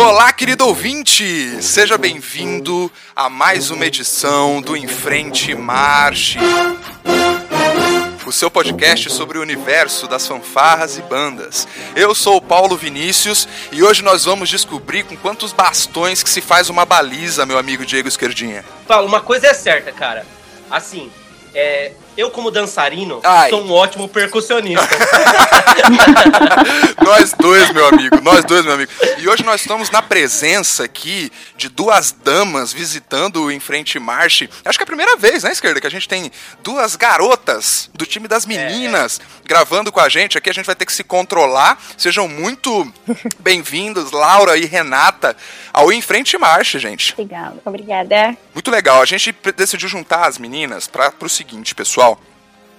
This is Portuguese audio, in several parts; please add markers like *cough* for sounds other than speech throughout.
Olá, querido ouvinte! Seja bem-vindo a mais uma edição do Enfrente Marche. O seu podcast sobre o universo das fanfarras e bandas. Eu sou o Paulo Vinícius e hoje nós vamos descobrir com quantos bastões que se faz uma baliza, meu amigo Diego Esquerdinha. Paulo, uma coisa é certa, cara. Assim, é, eu, como dançarino, Ai. sou um ótimo percussionista. *laughs* nós dois, meu amigo, nós dois, meu amigo. E hoje nós estamos na presença aqui de duas damas visitando o Enfrente Marche. Acho que é a primeira vez, né, esquerda, que a gente tem duas garotas do time das meninas é. gravando com a gente. Aqui a gente vai ter que se controlar. Sejam muito *laughs* bem-vindos, Laura e Renata, ao Enfrente Marche, gente. Legal, obrigada. Muito legal. A gente decidiu juntar as meninas para o seguinte, pessoal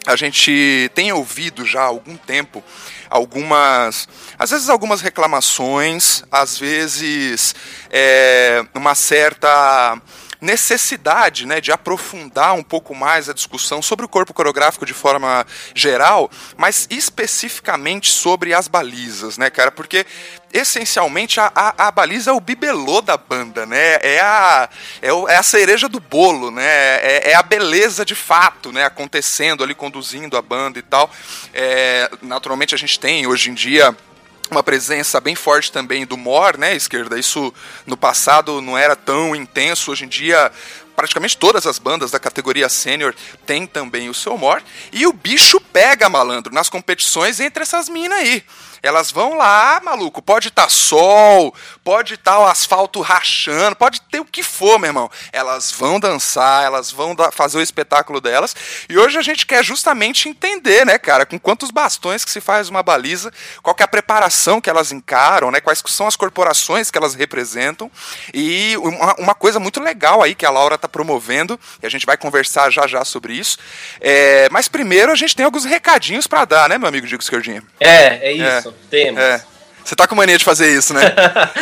a gente tem ouvido já há algum tempo algumas, às vezes algumas reclamações, às vezes é, uma certa necessidade né, de aprofundar um pouco mais a discussão sobre o corpo coreográfico de forma geral, mas especificamente sobre as balizas, né, cara? Porque essencialmente a, a, a, baliza é o bibelô da banda, né? É a, é, o, é a cereja do bolo, né? É, é, a beleza de fato, né? Acontecendo ali, conduzindo a banda e tal. É, naturalmente a gente tem hoje em dia uma presença bem forte também do Mor, né, esquerda? Isso no passado não era tão intenso, hoje em dia praticamente todas as bandas da categoria sênior têm também o seu Mor. E o bicho pega, malandro, nas competições entre essas minas aí. Elas vão lá, maluco, pode estar tá sol, pode estar o asfalto rachando, pode ter o que for, meu irmão. Elas vão dançar, elas vão fazer o espetáculo delas. E hoje a gente quer justamente entender, né, cara, com quantos bastões que se faz uma baliza, qual é a preparação que elas encaram, né, quais são as corporações que elas representam. E uma, uma coisa muito legal aí que a Laura está promovendo, e a gente vai conversar já já sobre isso. É, mas primeiro a gente tem alguns recadinhos para dar, né, meu amigo Diego Esquerdinha? É, é isso. É temos. É. Você tá com mania de fazer isso, né?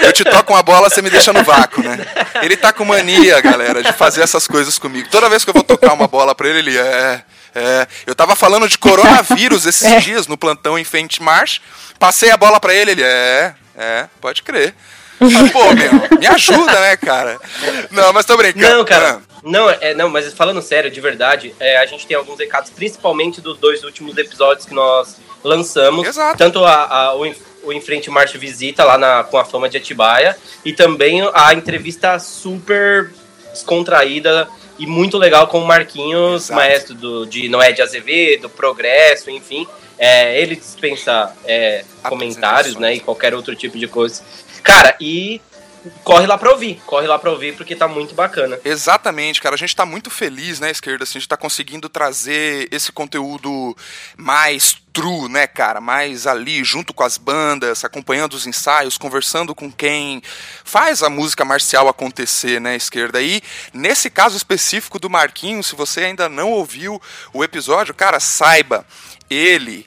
Eu te toco uma bola, você me deixa no vácuo, né? Ele tá com mania, galera, de fazer essas coisas comigo. Toda vez que eu vou tocar uma bola pra ele, ele é. É, eu tava falando de coronavírus *laughs* esses é. dias no plantão em Fente March. Passei a bola pra ele, ele é. É, pode crer. Mas, pô, meu, me ajuda, né, cara? Não, mas tô brincando. Não, cara. Ah. Não, é, não, mas falando sério, de verdade, é, a gente tem alguns recados, principalmente dos dois últimos episódios que nós lançamos. Exato. Tanto a, a, o, o Enfrente Marcha Visita lá na, com a fama de Atibaia e também a entrevista super descontraída e muito legal com o Marquinhos, Exato. maestro do, de Noé de Azevedo, Progresso, enfim. É, ele dispensa é, comentários, né, e qualquer outro tipo de coisa. Cara, e corre lá pra ouvir, corre lá pra ouvir porque tá muito bacana. Exatamente, cara, a gente tá muito feliz, né, esquerda, assim, a gente tá conseguindo trazer esse conteúdo mais true, né, cara, mais ali junto com as bandas, acompanhando os ensaios, conversando com quem faz a música marcial acontecer, né, esquerda. E nesse caso específico do Marquinhos, se você ainda não ouviu o episódio, cara, saiba, ele,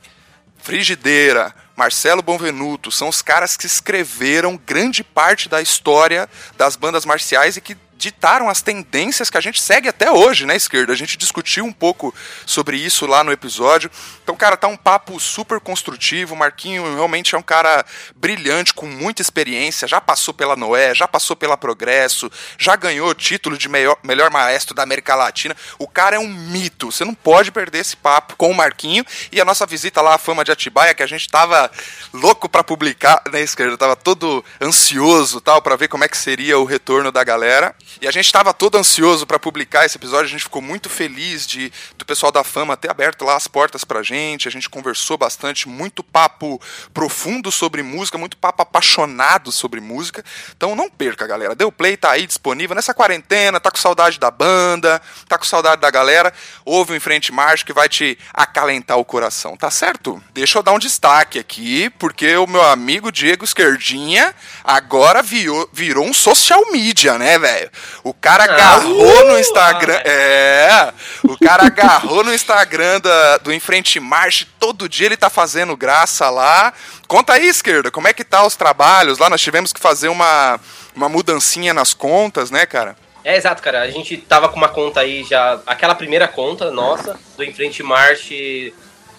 Frigideira, Marcelo Bonvenuto, são os caras que escreveram grande parte da história das bandas marciais e que ditaram as tendências que a gente segue até hoje, né, esquerda? A gente discutiu um pouco sobre isso lá no episódio. Então, cara, tá um papo super construtivo. O Marquinho realmente é um cara brilhante, com muita experiência. Já passou pela Noé, já passou pela Progresso, já ganhou título de melhor, melhor maestro da América Latina. O cara é um mito. Você não pode perder esse papo com o Marquinho. E a nossa visita lá à Fama de Atibaia, que a gente tava louco para publicar, né, esquerda? Tava todo ansioso tal para ver como é que seria o retorno da galera. E a gente estava todo ansioso para publicar esse episódio, a gente ficou muito feliz de do pessoal da Fama ter aberto lá as portas pra gente, a gente conversou bastante, muito papo profundo sobre música, muito papo apaixonado sobre música. Então não perca, galera. Deu play, tá aí disponível nessa quarentena, tá com saudade da banda, tá com saudade da galera, ouve o Em Frente Marcha que vai te acalentar o coração, tá certo? Deixa eu dar um destaque aqui, porque o meu amigo Diego Esquerdinha agora virou, virou um social media, né, velho? O cara ah, agarrou no Instagram. É. O cara agarrou no Instagram da, do Enfrente Marche. Todo dia ele tá fazendo graça lá. Conta aí, esquerda, como é que tá os trabalhos? Lá nós tivemos que fazer uma, uma mudancinha nas contas, né, cara? É, exato, cara. A gente tava com uma conta aí já. Aquela primeira conta nossa, do Enfrente Marche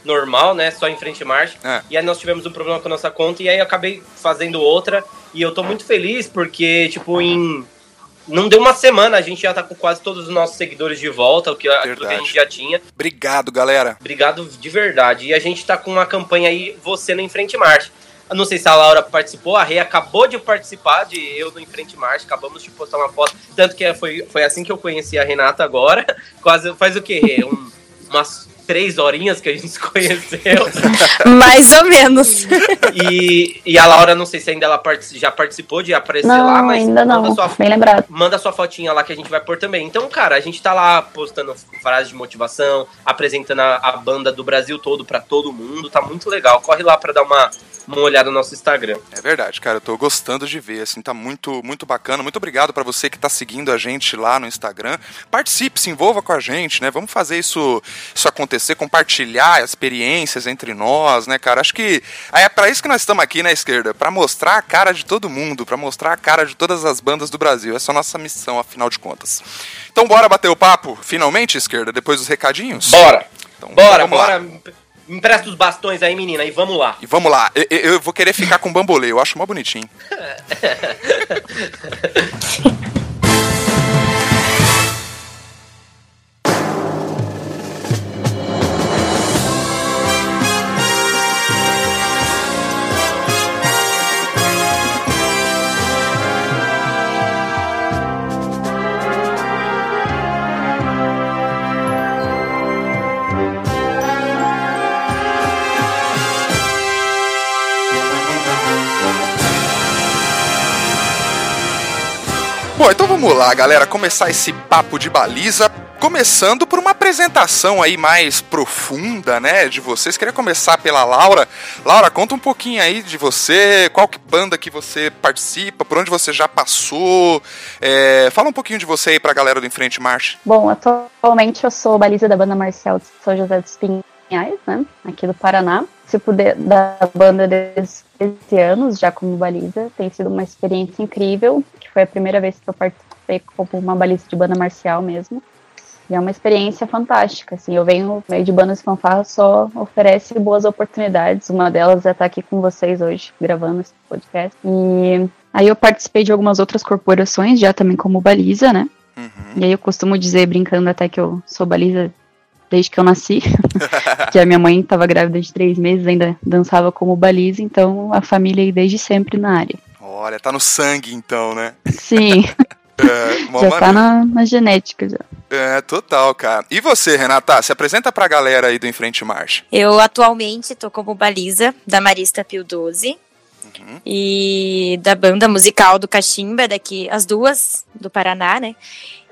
normal, né? Só em frente marcha. É. E aí nós tivemos um problema com a nossa conta e aí eu acabei fazendo outra. E eu tô muito feliz porque, tipo, em. Não deu uma semana, a gente já tá com quase todos os nossos seguidores de volta, o que, aquilo que a gente já tinha. Obrigado, galera. Obrigado de verdade. E a gente tá com uma campanha aí, você no Em Frente Marcha. Eu não sei se a Laura participou, a Rei acabou de participar de Eu no Em Frente Marcha, acabamos de postar uma foto. Tanto que foi, foi assim que eu conheci a Renata agora. *laughs* Quase faz o quê, Rei? Um, umas três horinhas que a gente se conheceu. *laughs* Mais ou menos. E, e a Laura, não sei se ainda ela part já participou de aparecer não, lá, mas ainda não. Sua, Bem lembrado. Manda sua fotinha lá que a gente vai pôr também. Então, cara, a gente tá lá postando frases de motivação, apresentando a, a banda do Brasil todo para todo mundo. Tá muito legal. Corre lá para dar uma uma olhada no nosso Instagram. É verdade, cara, eu tô gostando de ver, assim, tá muito, muito bacana. Muito obrigado para você que tá seguindo a gente lá no Instagram. Participe, se envolva com a gente, né? Vamos fazer isso, isso acontecer, compartilhar experiências entre nós, né, cara? Acho que é para isso que nós estamos aqui na né, esquerda, para mostrar a cara de todo mundo, para mostrar a cara de todas as bandas do Brasil. Essa é a nossa missão, afinal de contas. Então bora bater o papo, finalmente, esquerda, depois dos recadinhos? Bora! Então, bora, bora! Empresta os bastões aí, menina, e vamos lá. E vamos lá. Eu, eu vou querer ficar com bambolê, eu acho mó bonitinho. *laughs* Bom, então vamos lá, galera, começar esse papo de baliza. Começando por uma apresentação aí mais profunda, né, de vocês. Queria começar pela Laura. Laura, conta um pouquinho aí de você, qual que banda que você participa, por onde você já passou. É, fala um pouquinho de você aí pra galera do Enfrente Marcha. Bom, atualmente eu sou baliza da banda marcial de São José dos Pinhais, né, aqui do Paraná. De, da banda desde 13 anos, já como baliza. Tem sido uma experiência incrível foi a primeira vez que eu participei como uma baliza de banda marcial mesmo. E é uma experiência fantástica, assim, eu venho meio de bandas de fanfarra só oferece boas oportunidades, uma delas é estar aqui com vocês hoje, gravando esse podcast. E aí eu participei de algumas outras corporações, já também como baliza, né? Uhum. E aí eu costumo dizer, brincando até que eu sou baliza desde que eu nasci, *laughs* que a minha mãe estava grávida de três meses, ainda dançava como baliza, então a família aí desde sempre na área. Olha, tá no sangue então, né? Sim. *laughs* É, já tá na, na, genética já. É, total, cara. E você, Renata? Se apresenta pra galera aí do Enfrente Marcha. Eu atualmente tô como baliza da Marista Pio 12. Uhum. E da banda musical do Cachimba, daqui, as duas do Paraná, né?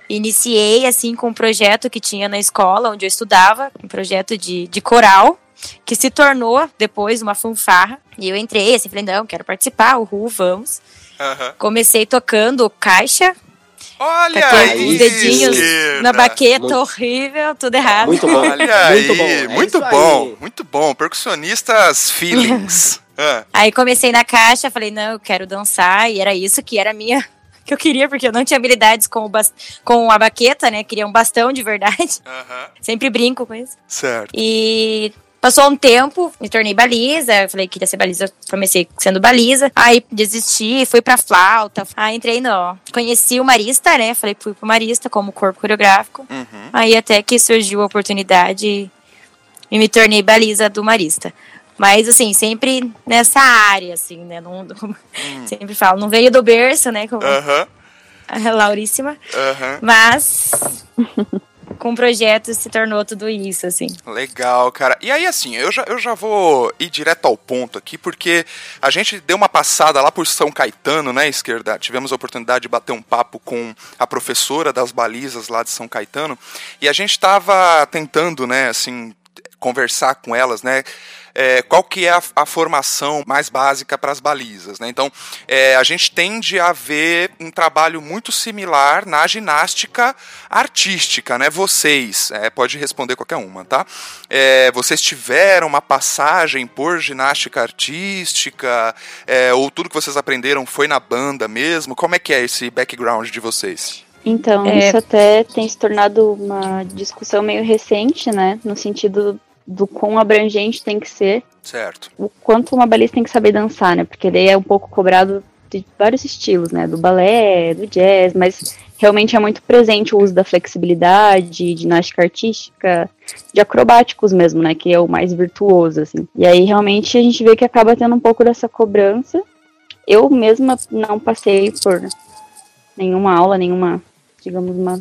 Iniciei, assim, com um projeto que tinha na escola onde eu estudava, um projeto de, de coral que se tornou depois uma fanfarra. E eu entrei assim, falei, não, quero participar, uhul, vamos. Uhum. Comecei tocando caixa. Olha aí, os dedinhos na baqueta, muito, horrível, tudo errado. Muito bom. Olha aí, muito bom. É muito bom, aí. muito bom. Percussionistas feelings. *laughs* ah. Aí comecei na caixa, falei, não, eu quero dançar. E era isso que era minha *laughs* que eu queria, porque eu não tinha habilidades com, o com a baqueta, né? Queria um bastão de verdade. Uhum. Sempre brinco com isso. Certo. E Passou um tempo, me tornei baliza, falei que queria ser baliza, comecei sendo baliza, aí desisti, fui pra flauta, aí entrei no... Conheci o Marista, né, falei que fui pro Marista como corpo coreográfico, uhum. aí até que surgiu a oportunidade e me tornei baliza do Marista. Mas, assim, sempre nessa área, assim, né, não, uhum. *laughs* sempre falo, não veio do berço, né, como a Lauríssima, mas com o projeto se tornou tudo isso, assim. Legal, cara. E aí, assim, eu já, eu já vou ir direto ao ponto aqui, porque a gente deu uma passada lá por São Caetano, né, esquerda? Tivemos a oportunidade de bater um papo com a professora das balizas lá de São Caetano, e a gente estava tentando, né, assim, conversar com elas, né? É, qual que é a, a, formação mais básica para as balizas. Né? Então, é, a gente tende a ver um trabalho muito similar na ginástica artística. Né? Vocês, é, pode responder qualquer uma, tá? É, vocês tiveram uma passagem por ginástica artística, é, ou tudo que vocês aprenderam foi na banda mesmo? Como é que é esse background de vocês? Então, é... isso até tem se tornado uma discussão meio recente, né? No sentido do quão abrangente tem que ser. Certo. O quanto uma balista tem que saber dançar, né? Porque daí é um pouco cobrado de vários estilos, né? Do balé, do jazz, mas realmente é muito presente o uso da flexibilidade, ginástica artística, de acrobáticos mesmo, né? Que é o mais virtuoso, assim. E aí realmente a gente vê que acaba tendo um pouco dessa cobrança. Eu mesma não passei por nenhuma aula, nenhuma, digamos, uma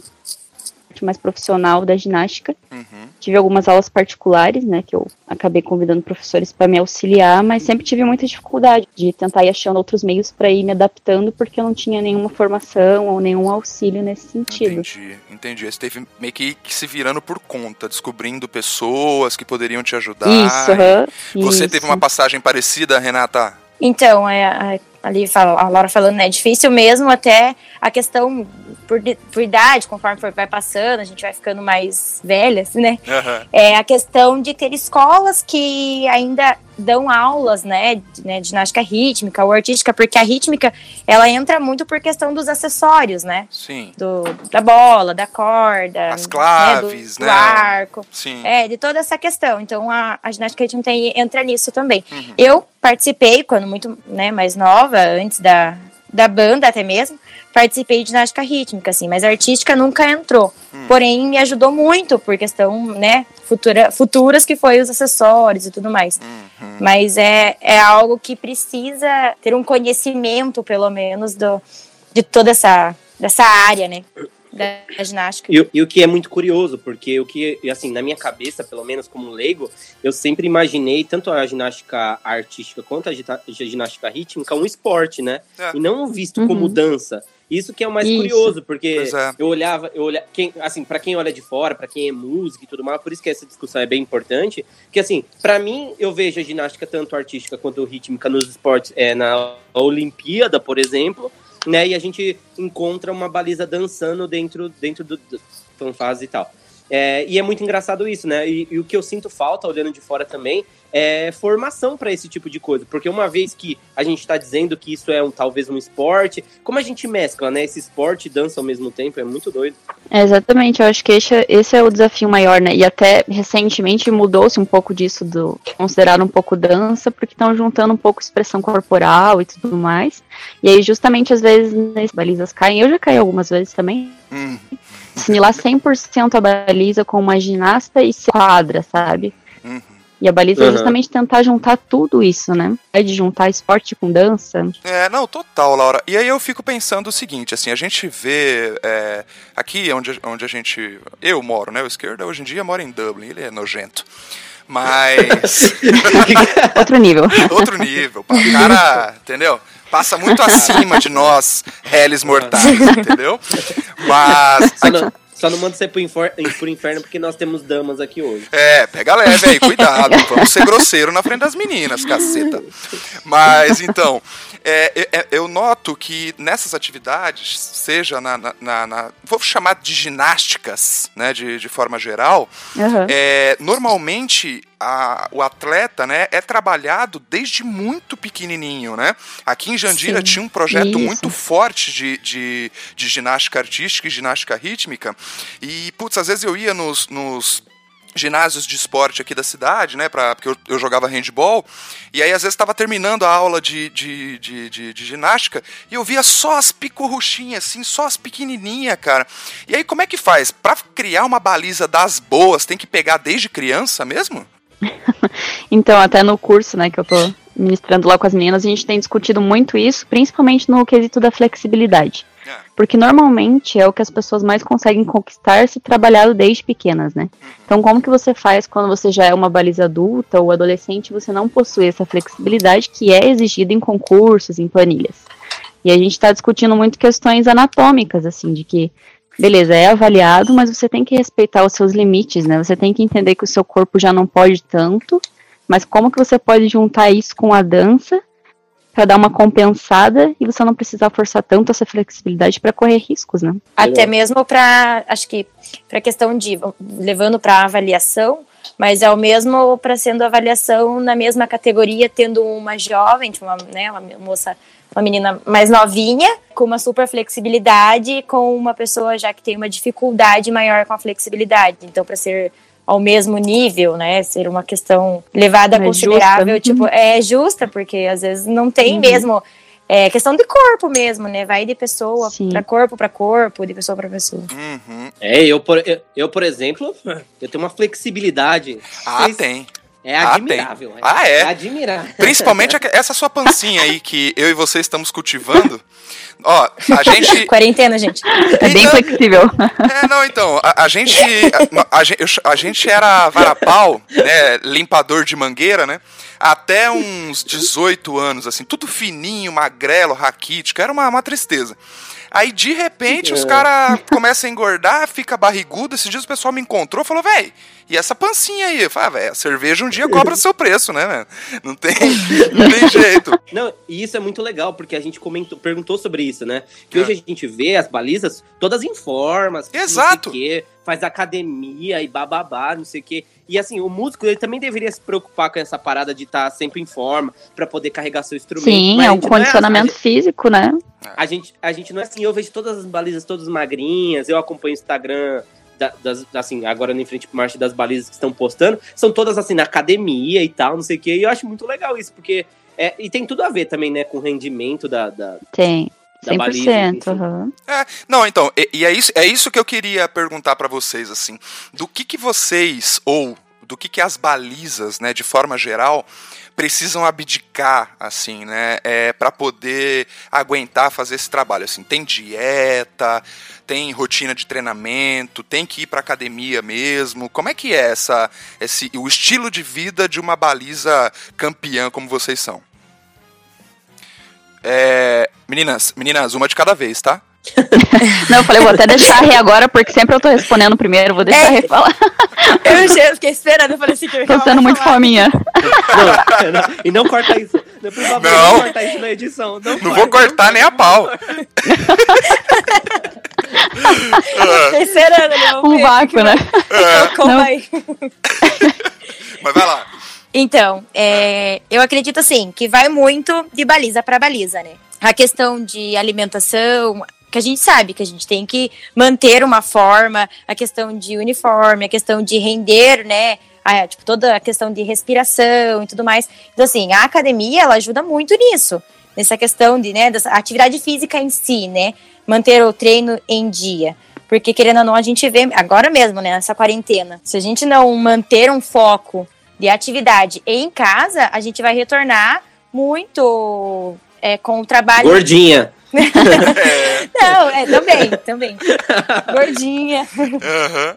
mais profissional da ginástica. Uhum. Tive algumas aulas particulares, né, que eu acabei convidando professores para me auxiliar, mas sempre tive muita dificuldade de tentar ir achando outros meios para ir me adaptando, porque eu não tinha nenhuma formação ou nenhum auxílio nesse sentido. Entendi, entendi. Você teve meio que, que se virando por conta, descobrindo pessoas que poderiam te ajudar. Isso, uhum, Você isso. teve uma passagem parecida, Renata? Então, é, ali fala, a Laura falando, né, é difícil mesmo até a questão por, por idade, conforme for, vai passando, a gente vai ficando mais velhas, né? Uhum. É a questão de ter escolas que ainda dão aulas, né, de, né, de ginástica rítmica ou artística, porque a rítmica, ela entra muito por questão dos acessórios, né? Sim. Do, da bola, da corda. As claves, né? Do, né? do arco. Sim. É, de toda essa questão. Então, a, a ginástica rítmica entra nisso também. Uhum. Eu participei, quando muito né, mais nova, antes da, da banda até mesmo, participei de ginástica rítmica, assim, mas artística nunca entrou. Hum. Porém, me ajudou muito por questão, né, futura, futuras que foi os acessórios e tudo mais. Uhum. Mas é, é algo que precisa ter um conhecimento, pelo menos, do, de toda essa, dessa área, né? Da ginástica. E, e, o que é muito curioso, porque o que, assim, na minha cabeça, pelo menos como leigo, eu sempre imaginei tanto a ginástica artística quanto a, ginástica rítmica um esporte, né? É. E não visto uhum. como dança. Isso que é o mais Isso. curioso, porque é. eu olhava, eu olhava, quem, assim, para quem olha de fora, para quem é música e tudo mais, por isso que essa discussão é bem importante, que assim, para mim eu vejo a ginástica tanto artística quanto rítmica nos esportes, é na Olimpíada, por exemplo, né? E a gente encontra uma baliza dançando dentro, dentro do, do fanfase e tal. É, e é muito engraçado isso, né? E, e, o que eu sinto falta, olhando de fora também, é formação para esse tipo de coisa. Porque uma vez que a gente está dizendo que isso é um, talvez um esporte, como a gente mescla, né? Esse esporte e dança ao mesmo tempo, é muito doido. É, exatamente, eu acho que esse, esse, é o desafio maior, né? E até recentemente mudou-se um pouco disso, do considerar um pouco dança, porque estão juntando um pouco expressão corporal e tudo mais. E aí, justamente, às vezes, as balizas caem. Eu já caí algumas vezes também. Hum assimilar 100% a baliza com uma ginasta e se quadra, sabe? Uhum. E a baliza uhum. é justamente tentar juntar tudo isso, né? É de juntar esporte com dança. É, não, total, Laura. E aí eu fico pensando o seguinte, assim, a gente vê é, aqui onde, onde a gente. Eu moro, né? O esquerda hoje em dia mora em Dublin, ele é nojento. Mas. *laughs* Outro nível. Outro nível. O cara, entendeu? Passa muito acima de nós, réis mortais, *laughs* entendeu? Mas. Só não, só não manda você pro, infor, pro inferno porque nós temos damas aqui hoje. É, pega leve aí, cuidado. Vamos ser grosseiro na frente das meninas, caceta. Mas então, é, é, eu noto que nessas atividades, seja na, na, na, na vou chamar de ginásticas, né, de, de forma geral, uhum. é, normalmente a, o atleta, né, é trabalhado desde muito pequenininho, né? Aqui em Jandira Sim, tinha um projeto isso. muito forte de, de, de, ginástica artística e ginástica rítmica e, putz, às vezes eu ia nos, nos ginásios de esporte aqui da cidade, né? Pra, porque eu, eu jogava handball. E aí, às vezes, estava terminando a aula de, de, de, de, de ginástica e eu via só as picorruchinhas, assim, só as pequenininhas, cara. E aí, como é que faz? Para criar uma baliza das boas, tem que pegar desde criança mesmo? *laughs* então, até no curso, né, que eu tô ministrando lá com as meninas, a gente tem discutido muito isso, principalmente no quesito da flexibilidade. É. Porque normalmente é o que as pessoas mais conseguem conquistar se trabalhado desde pequenas, né? Uhum. Então, como que você faz quando você já é uma baliza adulta ou adolescente, você não possui essa flexibilidade que é exigida em concursos, em planilhas? E a gente está discutindo muito questões anatômicas, assim, de que beleza, é avaliado, mas você tem que respeitar os seus limites, né? Você tem que entender que o seu corpo já não pode tanto, mas como que você pode juntar isso com a dança para dar uma compensada e você não precisar forçar tanto essa flexibilidade para correr riscos, né? Até mesmo para, acho que para questão de levando para avaliação, mas é o mesmo para sendo avaliação na mesma categoria, tendo uma jovem, uma, né, uma moça uma menina mais novinha, com uma super flexibilidade, com uma pessoa já que tem uma dificuldade maior com a flexibilidade. Então, para ser ao mesmo nível, né? Ser uma questão levada a é considerável, justa. *laughs* tipo, é justa, porque às vezes não tem uhum. mesmo é questão de corpo mesmo, né? Vai de pessoa para corpo para corpo, de pessoa para pessoa. Uhum. É, eu por, eu, eu, por exemplo, *laughs* eu tenho uma flexibilidade. Ah, Vocês... tem. É admirável. Ah, é? é admirável. *laughs* Principalmente essa sua pancinha aí que eu e você estamos cultivando. Ó, a gente. *laughs* Quarentena, gente. É bem flexível. *laughs* É, não, então, a, a gente. A, a, a, gente era varapau, né? Limpador de mangueira, né? Até uns 18 anos, assim, tudo fininho, magrelo, raquítico, era uma, uma tristeza. Aí, de repente, os é. caras começam a engordar, fica barrigudo. Esses dias o pessoal me encontrou e falou, velho, e essa pancinha aí? Eu falei, ah, velho, a cerveja um dia cobra seu preço, né, Não tem, *laughs* não tem jeito. Não, e isso é muito legal, porque a gente comentou, perguntou sobre isso, né? Que é. hoje a gente vê as balizas todas em formas. Exato. Faz academia e bababá, não sei o quê. E assim, o músico ele também deveria se preocupar com essa parada de estar tá sempre em forma para poder carregar seu instrumento. Sim, é um condicionamento é assim, físico, né? A gente, a gente não é assim, eu vejo todas as balizas todas magrinhas, eu acompanho o Instagram da, das, assim, agora no frente marcha das balizas que estão postando, são todas assim na academia e tal, não sei o quê. E eu acho muito legal isso, porque é, e tem tudo a ver também, né, com o rendimento da, da tem. 100%. Baliza, uhum. é, não, então, e, e, é, isso, é isso que eu queria perguntar para vocês, assim. Do que, que vocês, ou do que, que as balizas, né, de forma geral, precisam abdicar, assim, né, é, para poder aguentar fazer esse trabalho, assim. Tem dieta, tem rotina de treinamento, tem que ir para academia mesmo. Como é que é essa, esse, o estilo de vida de uma baliza campeã como vocês são? É, meninas, meninas, uma de cada vez, tá? *laughs* Não, eu falei, vou até deixar a Rê agora, porque sempre eu tô respondendo primeiro, vou deixar é. a Rê falar. Eu fiquei esperando, eu falei assim que eu Tô sendo muito fominha. Não, não, e não corta isso. Não, favor, não. não corta isso na edição. Não, não vou cortar nem a pau. *laughs* Fiquei esperando, né? Um vácuo, né? É. *laughs* Então. Mas vai lá. Então, é, eu acredito assim, que vai muito de baliza para baliza, né? A questão de alimentação, que a gente sabe que a gente tem que manter uma forma, a questão de uniforme, a questão de render, né? A, tipo, toda a questão de respiração e tudo mais. Então, assim, a academia, ela ajuda muito nisso. Nessa questão de, né, da atividade física em si, né? Manter o treino em dia. Porque, querendo ou não, a gente vê, agora mesmo, né, nessa quarentena, se a gente não manter um foco de atividade em casa, a gente vai retornar muito é, com o trabalho. Gordinha. *laughs* Não, é também, também. Gordinha. Uhum.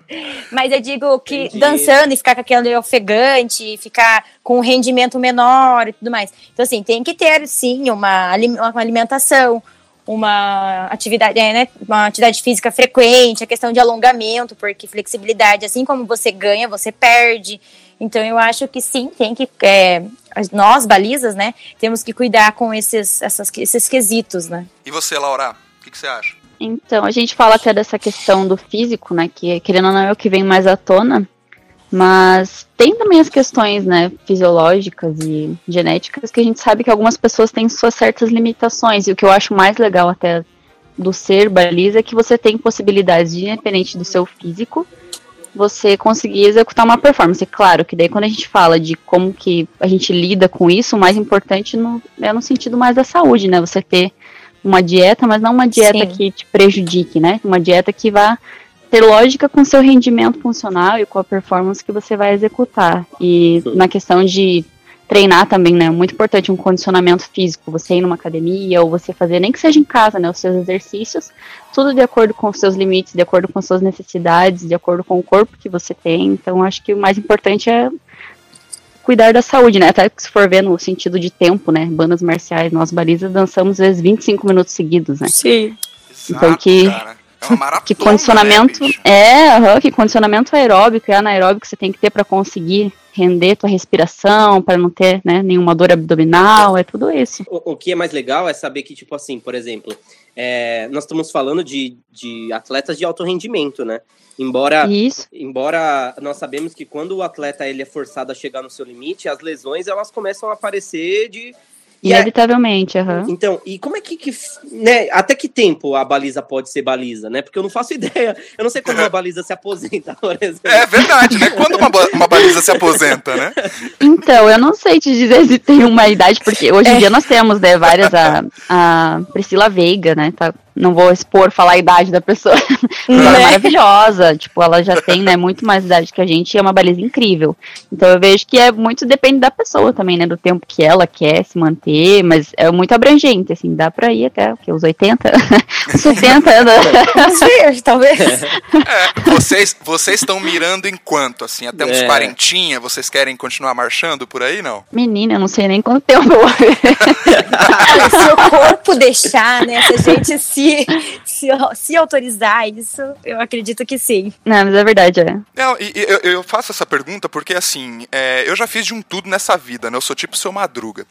Mas eu digo que Entendi. dançando e ficar com aquele ofegante, ficar com um rendimento menor e tudo mais. Então, assim, tem que ter, sim, uma, uma alimentação, uma atividade, é, né, uma atividade física frequente, a questão de alongamento, porque flexibilidade, assim como você ganha, você perde. Então eu acho que sim, tem que é, nós balizas, né, temos que cuidar com esses, essas, esses quesitos, né. E você, Laura, o que, que, você acha? Então a gente fala até dessa questão do físico, né, que querendo ou não é o que vem mais à tona, mas tem também as questões, né, fisiológicas e genéticas que a gente sabe que algumas pessoas têm suas certas limitações e o que eu acho mais legal até do ser baliza é que você tem possibilidades, independente do seu físico, você conseguir executar uma performance. Claro que daí quando a gente fala de como que a gente lida com isso, o mais importante no, é no sentido mais da saúde, né? Você ter uma dieta, mas não uma dieta Sim. que te prejudique, né? Uma dieta que vá ter lógica com seu rendimento funcional e com a performance que você vai executar. E Sim. na questão de treinar também, né? Muito importante um condicionamento físico, você ir numa academia ou você fazer, nem que seja em casa, né? Os seus exercícios, tudo de acordo com os seus limites, de acordo com as suas necessidades, de acordo com o corpo que você tem. Então, acho que o mais importante é cuidar da saúde, né? Até se for ver no sentido de tempo, né? Bandas marciais, nós balizas dançamos às vezes 25 minutos seguidos, né? Sim. Então que cara. É uma maratona, que condicionamento né, é, uhum, que condicionamento aeróbico e anaeróbico você tem que ter para conseguir render tua respiração, para não ter né, nenhuma dor abdominal, é tudo isso. O, o, que é mais legal é saber que, tipo assim, por exemplo, é, nós estamos falando de, de atletas de alto rendimento, né? Embora, Isso. embora nós sabemos que quando o atleta ele é forçado a chegar no seu limite, as lesões elas começam a aparecer de, Inevitavelmente, aham. Uhum. Então, e como é que, que, né, até que tempo a baliza pode ser baliza, né? Porque eu não faço *laughs* ideia. Eu não sei quando uma baliza se aposenta, por exemplo. É verdade, né? Quando uma, uma baliza se aposenta, né? Então, eu não sei te dizer se tem uma idade, porque hoje em é. dia nós temos, né, várias, a, a Priscila Veiga, né, tá não vou expor, falar a idade da pessoa. *laughs* ela é né? maravilhosa, tipo, ela já tem, né, muito mais idade que a gente e é uma baliza incrível. Então eu vejo que é muito depende da pessoa também, né, do tempo que ela quer se manter, mas é muito abrangente, assim, dá pra ir até, o que, os 80, 60 anos. talvez. É, vocês, vocês estão mirando em quanto, assim, até uns é. quarentinha, vocês querem continuar marchando por aí, não? Menina, eu não sei nem quanto tempo eu vou *laughs* Se o corpo deixar, né, se a gente se se, *laughs* se, se, autorizar isso, eu acredito que sim. Não, mas é verdade, é. Não, e, eu, eu, faço essa pergunta porque, assim, é, eu já fiz de um tudo nessa vida, né? Eu sou tipo seu madruga.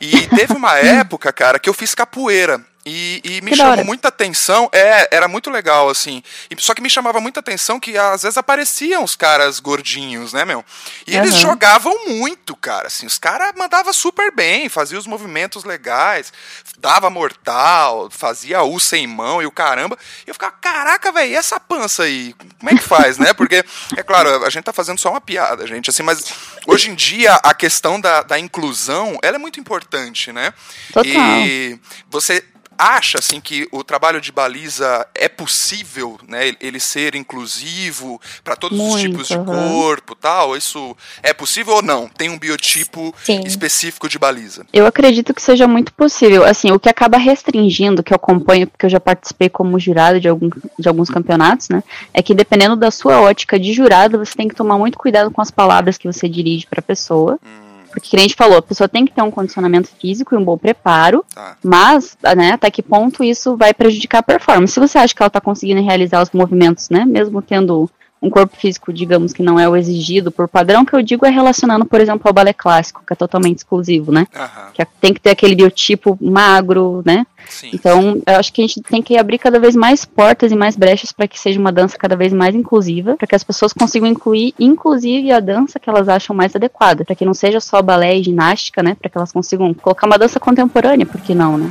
E teve uma *laughs* época, cara, que eu fiz capoeira. E, e me que chamou muita atenção, é, era muito legal, assim. E, só que me chamava muita atenção que às vezes apareciam os caras gordinhos, né, meu? E uhum. eles jogavam muito, cara. Assim, os caras mandavam super bem, faziam os movimentos legais, dava mortal, fazia U sem mão e o caramba. E eu ficava, caraca, velho, e essa pança aí? Como é que faz, né? Porque, é claro, a gente tá fazendo só uma piada, gente, assim, mas hoje em dia a questão da, da inclusão, ela é muito importante, né? Total. E você acha assim que o trabalho de baliza é possível, né, ele ser inclusivo para todos Muito, os tipos de uhum. corpo, tal? Isso é possível ou não? Tem um biotipo Sim. específico de baliza? Eu acredito que seja muito possível. Assim, o que acaba restringindo, que eu acompanho, porque eu já participei como jurado de, algum, de alguns campeonatos, né, é que dependendo da sua ótica de jurado, você tem que tomar muito cuidado com as palavras que você dirige para a pessoa. Hum porque, como a gente falou, a pessoa tem que ter um condicionamento físico e um bom preparo, tá. mas, né, até que ponto isso vai prejudicar a performance? Se você acha que ela está conseguindo realizar os movimentos, né, mesmo tendo um corpo físico, digamos, que não é o exigido por padrão, que eu digo é relacionando, por exemplo, ao balé clássico, que é totalmente exclusivo, né? Uhum. Que é, tem que ter aquele biotipo magro, né? Sim, então, eu acho que a gente tem que abrir cada vez mais portas e mais brechas para que seja uma dança cada vez mais inclusiva, para que as pessoas consigam incluir, inclusive, a dança que elas acham mais adequada, para que não seja só balé e ginástica, né? Para que elas consigam colocar uma dança contemporânea, por que não, né?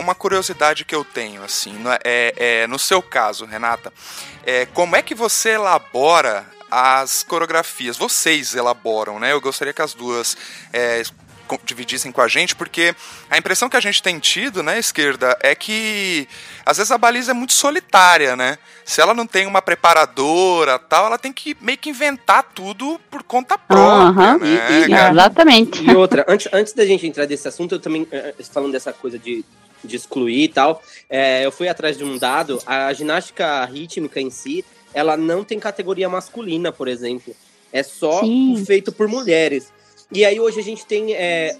Uma, curiosidade que eu tenho, assim, é, é, no seu caso, Renata, é, como é que você elabora as coreografias? Vocês elaboram, né? Eu gostaria que as duas é, dividissem com a gente, porque a impressão que a gente tem tido, né, esquerda, é que às vezes a baliza é muito solitária, né? Se ela não tem uma preparadora tal, ela tem que meio que inventar tudo por conta própria, uhum. né? E, e, exatamente. E outra, antes, antes da gente entrar nesse assunto, eu também, eh, eh, falando dessa coisa de, de excluir e tal, é, eu fui atrás de um dado, a ginástica rítmica em si, ela não tem categoria masculina, por exemplo. É só Sim. feito por mulheres. E aí hoje a gente tem. É,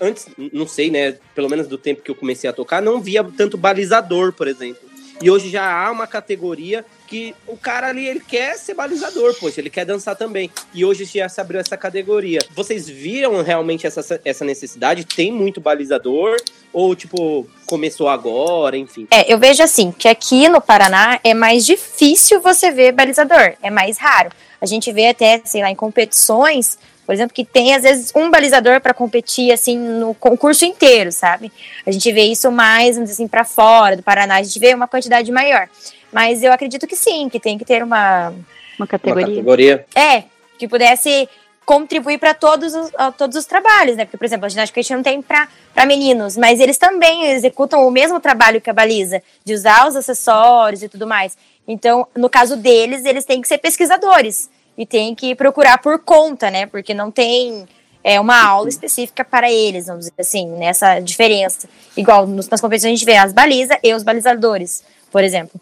antes, não sei, né? Pelo menos do tempo que eu comecei a tocar, não via tanto balizador, por exemplo. E hoje já há uma categoria que o cara ali, ele quer ser balizador, poxa, ele quer dançar também. E hoje já se abriu essa categoria. Vocês viram realmente essa, essa necessidade? Tem muito balizador? Ou, tipo, começou agora, enfim? É, eu vejo assim, que aqui no Paraná é mais difícil você ver balizador, é mais raro. A gente vê até, sei lá, em competições, por exemplo, que tem às vezes um balizador para competir assim no concurso inteiro, sabe? A gente vê isso mais, vamos dizer assim, para fora do Paraná, a gente vê uma quantidade maior. Mas eu acredito que sim, que tem que ter uma uma categoria. Uma categoria. É, que pudesse contribuir para todos os, todos os trabalhos, né? Porque, por exemplo, a ginástica a gente não tem para meninos, mas eles também executam o mesmo trabalho que a baliza, de usar os acessórios e tudo mais. Então, no caso deles, eles têm que ser pesquisadores e tem que procurar por conta, né? Porque não tem é, uma aula específica para eles, vamos dizer assim, nessa diferença. Igual nas competições a gente vê as balizas e os balizadores, por exemplo.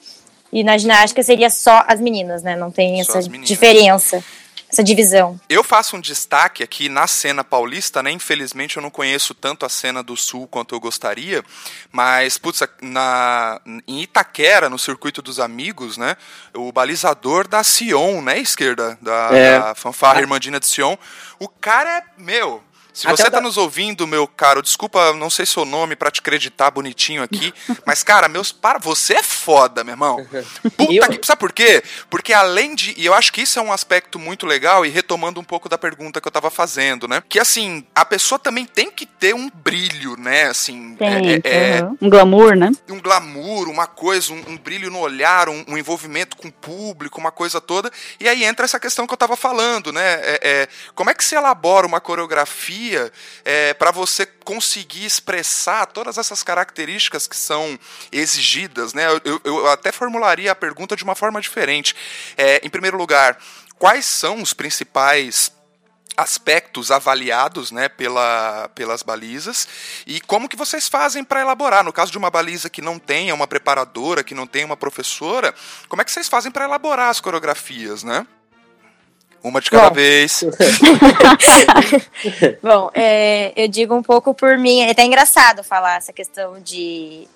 E na ginástica seria só as meninas, né? Não tem só essa diferença. Essa divisão. Eu faço um destaque aqui na cena paulista, né? Infelizmente eu não conheço tanto a cena do sul quanto eu gostaria, mas, putz, na, em Itaquera, no circuito dos amigos, né? O balizador da Sion, né? Esquerda, da, é. da fanfarra Irmandina de Sion. O cara é, meu, se você Até tá da... nos ouvindo, meu caro, desculpa, não sei seu nome para te acreditar bonitinho aqui, *laughs* mas cara, meus para, você é foda, meu irmão. *laughs* Puta eu... que, sabe por quê? Porque além de, e eu acho que isso é um aspecto muito legal e retomando um pouco da pergunta que eu tava fazendo, né? Que assim, a pessoa também tem que ter um brilho, né? Assim, tem, é, é, uhum. um glamour, né? Um glamour, uma coisa, um, um brilho no olhar, um, um, envolvimento com o público, uma coisa toda. E aí entra essa questão que eu tava falando, né? É, é como é que se elabora uma coreografia é, para você conseguir expressar todas essas características que são exigidas, né? Eu, eu até formularia a pergunta de uma forma diferente. É, em primeiro lugar, quais são os principais aspectos avaliados né, pela, pelas balizas e como que vocês fazem para elaborar. No caso de uma baliza que não tenha uma preparadora, que não tenha uma professora, como é que vocês fazem para elaborar as coreografias, né? Uma de cada Bom. vez. *laughs* Bom, é, eu digo um pouco por mim. É até engraçado falar essa questão de,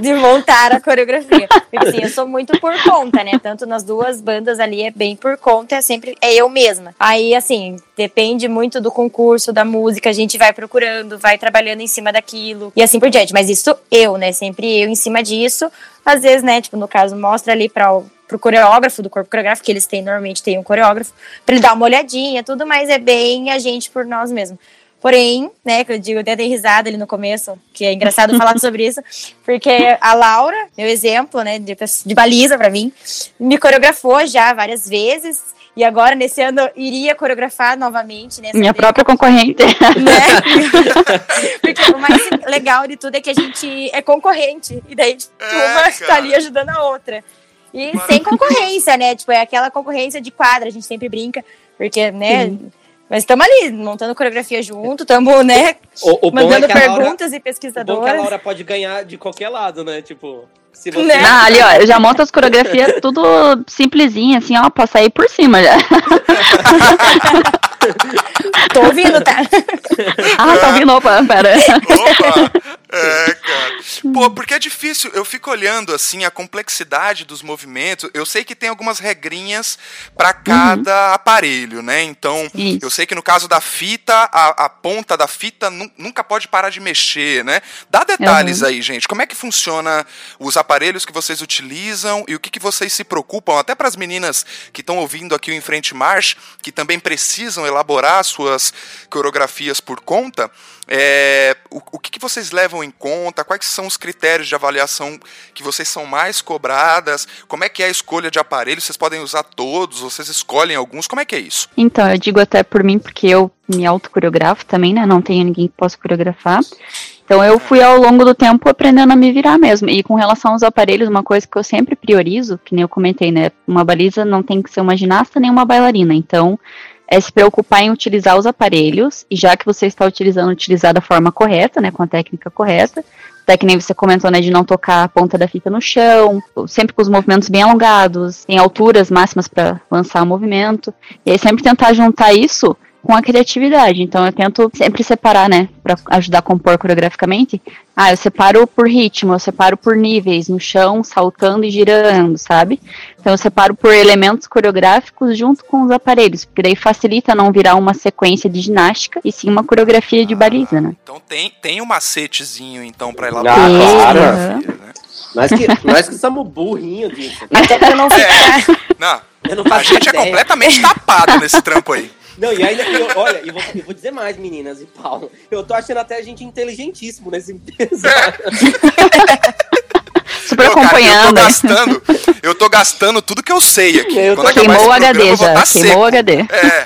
de montar a coreografia. Porque assim, eu sou muito por conta, né? Tanto nas duas bandas ali é bem por conta, é sempre é eu mesma. Aí, assim, depende muito do concurso, da música, a gente vai procurando, vai trabalhando em cima daquilo e assim por diante. Mas isso eu, né? Sempre eu em cima disso. Às vezes, né, tipo, no caso, mostra ali para pro coreógrafo do corpo coreográfico, que eles têm, normalmente tem um coreógrafo, para ele dar uma olhadinha, tudo, mas é bem a gente por nós mesmos. Porém, né, que eu digo, até dei risada ali no começo, que é engraçado *laughs* falar sobre isso, porque a Laura, meu exemplo, né, de, de baliza para mim, me coreografou já várias vezes, e agora, nesse ano, iria coreografar novamente. Né, Minha própria concorrente. Né? *laughs* Porque o mais legal de tudo é que a gente é concorrente. E daí é, uma está ali ajudando a outra. E sem concorrência, né? Tipo, é aquela concorrência de quadra, a gente sempre brinca, porque, né? Sim. Mas estamos ali, montando coreografia junto, estamos, né? O, o é mandando é perguntas Laura, e pesquisadoras. O bom é que a Laura pode ganhar de qualquer lado, né? Tipo, se você. Né? Ah, ali, ó, eu já monto as coreografias tudo simplesinha, assim, ó, pra sair por cima já. *laughs* *laughs* Tô ouvindo, tá? ah, tá ouvindo, opa, pera. Opa! É, cara. Pô, porque é difícil. Eu fico olhando, assim, a complexidade dos movimentos. Eu sei que tem algumas regrinhas para cada uhum. aparelho, né? Então, Isso. eu sei que no caso da fita, a, a ponta da fita nunca pode parar de mexer, né? Dá detalhes uhum. aí, gente. Como é que funciona os aparelhos que vocês utilizam e o que, que vocês se preocupam? Até para as meninas que estão ouvindo aqui o Enfrente March, que também precisam elaborar suas coreografias por conta. É, o, o que, que, vocês levam em conta? Quais são os critérios de avaliação que vocês são mais cobradas? Como é que é a escolha de aparelhos? Vocês podem usar todos? Vocês escolhem alguns? Como é que é isso? Então, eu digo até por mim, porque eu me autocoreografo também, né? Não tenho ninguém que possa coreografar. Então eu fui ao longo do tempo aprendendo a me virar mesmo. E com relação aos aparelhos, uma coisa que eu sempre priorizo, que nem eu comentei, né? Uma baliza não tem que ser uma ginasta nem uma bailarina. Então é se preocupar em utilizar os aparelhos, e já que você está utilizando, utilizar da forma correta, né, com a técnica correta, até que nem você comentou, né, de não tocar a ponta da fita no chão, sempre com os movimentos bem alongados, tem alturas máximas para lançar o movimento, e aí sempre tentar juntar isso com a criatividade. Então eu tento sempre separar, né, para ajudar a compor coreograficamente. Ah, eu separo por ritmo, eu separo por níveis, no chão, saltando e girando, sabe? Então eu separo por elementos coreográficos junto com os aparelhos, porque daí facilita não virar uma sequência de ginástica e sim uma coreografia de baliza, né? Então tem, tem um macetezinho então para elaborar. Ah, claro. Né? Nós que, nós que somos burrinhos disso. Até pra não ficar. É, não, não a gente é ideia. é completamente tapado nesse trampo aí. Não, e ainda eu, olha, eu vou, eu vou dizer mais, meninas e Paulo. Eu tô achando até a gente inteligentíssimo nesse episódio. *laughs* Super Pô, acompanhando. Cara, eu, tô gastando, eu tô gastando tudo que eu sei aqui. Eu tô... Queimou o HD já. Queimou o HD. É.